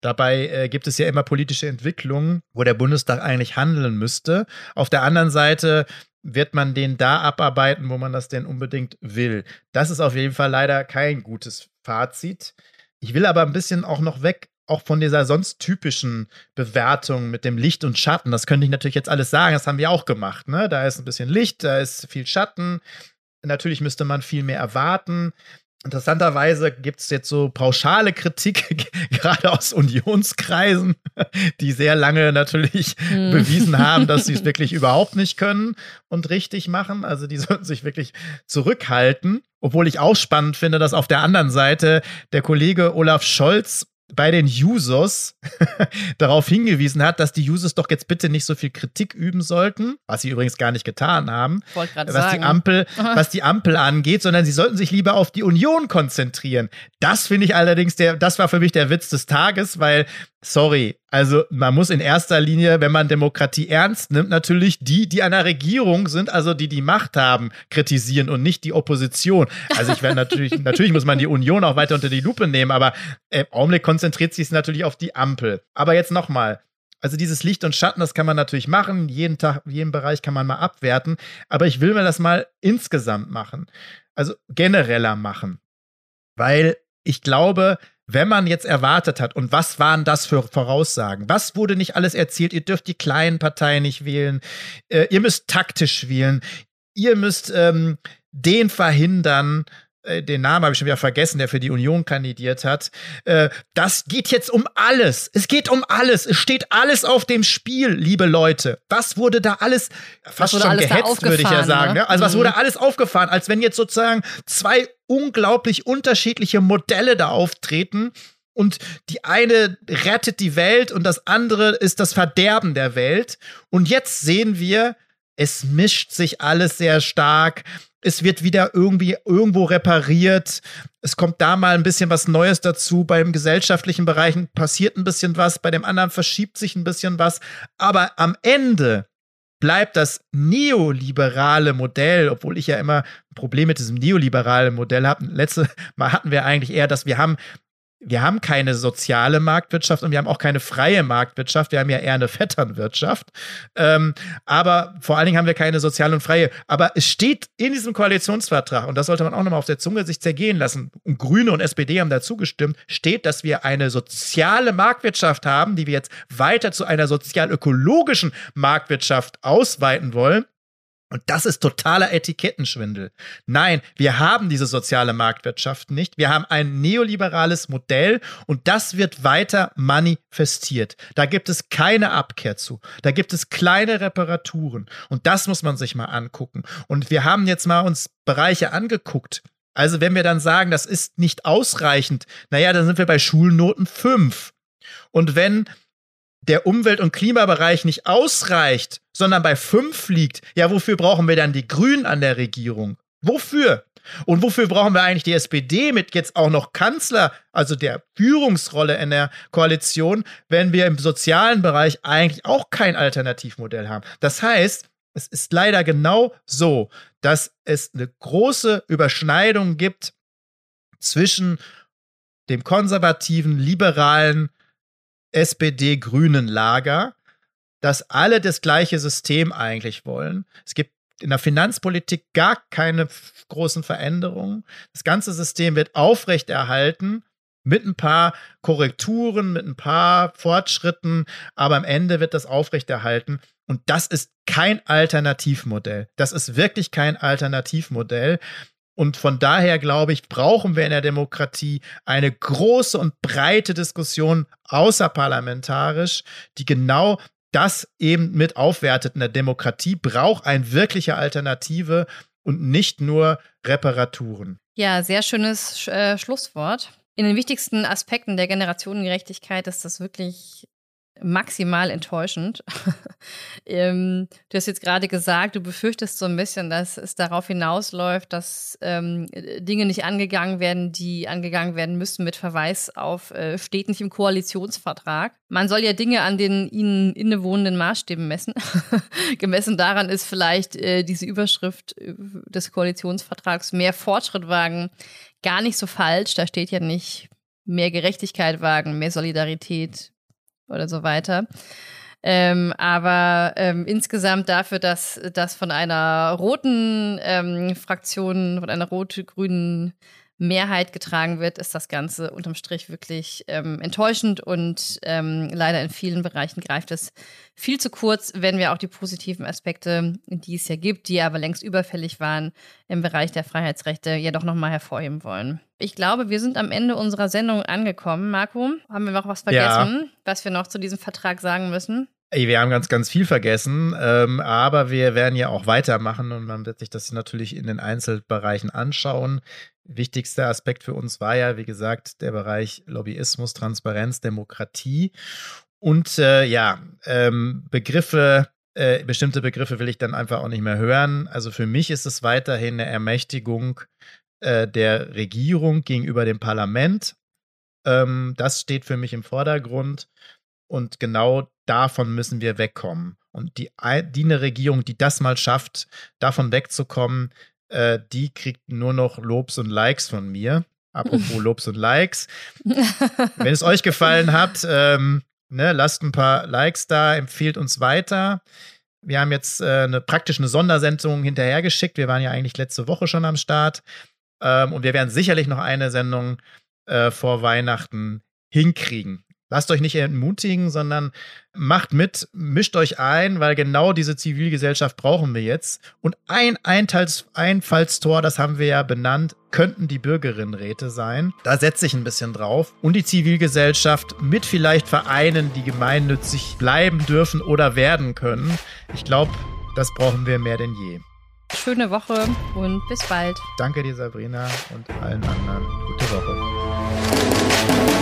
Speaker 1: Dabei äh, gibt es ja immer politische Entwicklungen, wo der Bundestag eigentlich handeln müsste. Auf der anderen Seite wird man den da abarbeiten, wo man das denn unbedingt will. Das ist auf jeden Fall leider kein gutes Fazit. Ich will aber ein bisschen auch noch weg, auch von dieser sonst typischen Bewertung mit dem Licht und Schatten. Das könnte ich natürlich jetzt alles sagen, das haben wir auch gemacht. Ne? Da ist ein bisschen Licht, da ist viel Schatten. Natürlich müsste man viel mehr erwarten. Interessanterweise gibt es jetzt so pauschale Kritik, gerade aus Unionskreisen, die sehr lange natürlich hm. bewiesen haben, dass sie es wirklich überhaupt nicht können und richtig machen. Also die sollten sich wirklich zurückhalten. Obwohl ich auch spannend finde, dass auf der anderen Seite der Kollege Olaf Scholz bei den Users darauf hingewiesen hat, dass die Users doch jetzt bitte nicht so viel Kritik üben sollten, was sie übrigens gar nicht getan haben,
Speaker 2: was
Speaker 1: sagen. die Ampel, was die Ampel angeht, sondern sie sollten sich lieber auf die Union konzentrieren. Das finde ich allerdings der, das war für mich der Witz des Tages, weil Sorry, also man muss in erster Linie, wenn man Demokratie ernst nimmt, natürlich die, die an der Regierung sind, also die die Macht haben, kritisieren und nicht die Opposition. Also ich werde natürlich, natürlich muss man die Union auch weiter unter die Lupe nehmen, aber im Augenblick konzentriert sich es natürlich auf die Ampel. Aber jetzt nochmal, also dieses Licht und Schatten, das kann man natürlich machen. Jeden Tag, jeden Bereich kann man mal abwerten. Aber ich will mir das mal insgesamt machen. Also genereller machen. Weil ich glaube, wenn man jetzt erwartet hat, und was waren das für Voraussagen? Was wurde nicht alles erzählt? Ihr dürft die kleinen Parteien nicht wählen, äh, ihr müsst taktisch wählen, ihr müsst ähm, den verhindern, den Namen habe ich schon wieder vergessen, der für die Union kandidiert hat. Äh, das geht jetzt um alles. Es geht um alles. Es steht alles auf dem Spiel, liebe Leute. Was wurde da alles fast schon alles gehetzt, würde ich ja sagen. Ne? Also was mhm. wurde alles aufgefahren, als wenn jetzt sozusagen zwei unglaublich unterschiedliche Modelle da auftreten. Und die eine rettet die Welt und das andere ist das Verderben der Welt. Und jetzt sehen wir, es mischt sich alles sehr stark. Es wird wieder irgendwie irgendwo repariert. Es kommt da mal ein bisschen was Neues dazu. Beim gesellschaftlichen Bereich passiert ein bisschen was, bei dem anderen verschiebt sich ein bisschen was. Aber am Ende bleibt das neoliberale Modell, obwohl ich ja immer ein Problem mit diesem neoliberalen Modell habe. Letzte Mal hatten wir eigentlich eher, dass wir haben wir haben keine soziale Marktwirtschaft und wir haben auch keine freie Marktwirtschaft. Wir haben ja eher eine Vetternwirtschaft. Ähm, aber vor allen Dingen haben wir keine soziale und freie. Aber es steht in diesem Koalitionsvertrag, und das sollte man auch nochmal auf der Zunge sich zergehen lassen, und Grüne und SPD haben dazu gestimmt, steht, dass wir eine soziale Marktwirtschaft haben, die wir jetzt weiter zu einer sozial-ökologischen Marktwirtschaft ausweiten wollen. Und das ist totaler Etikettenschwindel. Nein, wir haben diese soziale Marktwirtschaft nicht. Wir haben ein neoliberales Modell und das wird weiter manifestiert. Da gibt es keine Abkehr zu. Da gibt es kleine Reparaturen. Und das muss man sich mal angucken. Und wir haben jetzt mal uns Bereiche angeguckt. Also wenn wir dann sagen, das ist nicht ausreichend, naja, dann sind wir bei Schulnoten 5. Und wenn der Umwelt- und Klimabereich nicht ausreicht, sondern bei fünf liegt, ja, wofür brauchen wir dann die Grünen an der Regierung? Wofür? Und wofür brauchen wir eigentlich die SPD mit jetzt auch noch Kanzler, also der Führungsrolle in der Koalition, wenn wir im sozialen Bereich eigentlich auch kein Alternativmodell haben? Das heißt, es ist leider genau so, dass es eine große Überschneidung gibt zwischen dem konservativen, liberalen SPD-grünen Lager, dass alle das gleiche System eigentlich wollen. Es gibt in der Finanzpolitik gar keine großen Veränderungen. Das ganze System wird aufrechterhalten mit ein paar Korrekturen, mit ein paar Fortschritten, aber am Ende wird das aufrechterhalten. Und das ist kein Alternativmodell. Das ist wirklich kein Alternativmodell. Und von daher glaube ich, brauchen wir in der Demokratie eine große und breite Diskussion außerparlamentarisch, die genau das eben mit aufwertet. In der Demokratie braucht eine wirkliche Alternative und nicht nur Reparaturen.
Speaker 2: Ja, sehr schönes äh, Schlusswort. In den wichtigsten Aspekten der Generationengerechtigkeit ist das wirklich maximal enttäuschend. ähm, du hast jetzt gerade gesagt, du befürchtest so ein bisschen, dass es darauf hinausläuft, dass ähm, Dinge nicht angegangen werden, die angegangen werden müssen mit Verweis auf äh, steht nicht im Koalitionsvertrag. Man soll ja Dinge an den ihnen innewohnenden Maßstäben messen. Gemessen daran ist vielleicht äh, diese Überschrift äh, des Koalitionsvertrags mehr Fortschritt wagen gar nicht so falsch. Da steht ja nicht mehr Gerechtigkeit wagen, mehr Solidarität, oder so weiter. Ähm, aber ähm, insgesamt dafür, dass das von einer roten ähm, Fraktion, von einer rot-grünen Mehrheit getragen wird, ist das Ganze unterm Strich wirklich ähm, enttäuschend und ähm, leider in vielen Bereichen greift es viel zu kurz, wenn wir auch die positiven Aspekte, die es ja gibt, die aber längst überfällig waren, im Bereich der Freiheitsrechte ja doch nochmal hervorheben wollen. Ich glaube, wir sind am Ende unserer Sendung angekommen. Marco, haben wir noch was vergessen, ja. was wir noch zu diesem Vertrag sagen müssen?
Speaker 1: Wir haben ganz, ganz viel vergessen, ähm, aber wir werden ja auch weitermachen und man wird sich das natürlich in den Einzelbereichen anschauen. Wichtigster Aspekt für uns war ja, wie gesagt, der Bereich Lobbyismus, Transparenz, Demokratie und äh, ja, ähm, Begriffe, äh, bestimmte Begriffe will ich dann einfach auch nicht mehr hören. Also für mich ist es weiterhin eine Ermächtigung äh, der Regierung gegenüber dem Parlament. Ähm, das steht für mich im Vordergrund. Und genau davon müssen wir wegkommen. Und die, die eine Regierung, die das mal schafft, davon wegzukommen, äh, die kriegt nur noch Lobs und Likes von mir. Apropos Lobs und Likes. Wenn es euch gefallen hat, ähm, ne, lasst ein paar Likes da, empfiehlt uns weiter. Wir haben jetzt äh, eine praktisch eine Sondersendung hinterhergeschickt. Wir waren ja eigentlich letzte Woche schon am Start. Ähm, und wir werden sicherlich noch eine Sendung äh, vor Weihnachten hinkriegen. Lasst euch nicht entmutigen, sondern macht mit, mischt euch ein, weil genau diese Zivilgesellschaft brauchen wir jetzt. Und ein Einteils Einfallstor, das haben wir ja benannt, könnten die Bürgerinnenräte sein. Da setze ich ein bisschen drauf. Und die Zivilgesellschaft mit vielleicht Vereinen, die gemeinnützig bleiben dürfen oder werden können. Ich glaube, das brauchen wir mehr denn je.
Speaker 2: Schöne Woche und bis bald.
Speaker 1: Danke dir, Sabrina, und allen anderen. Gute Woche.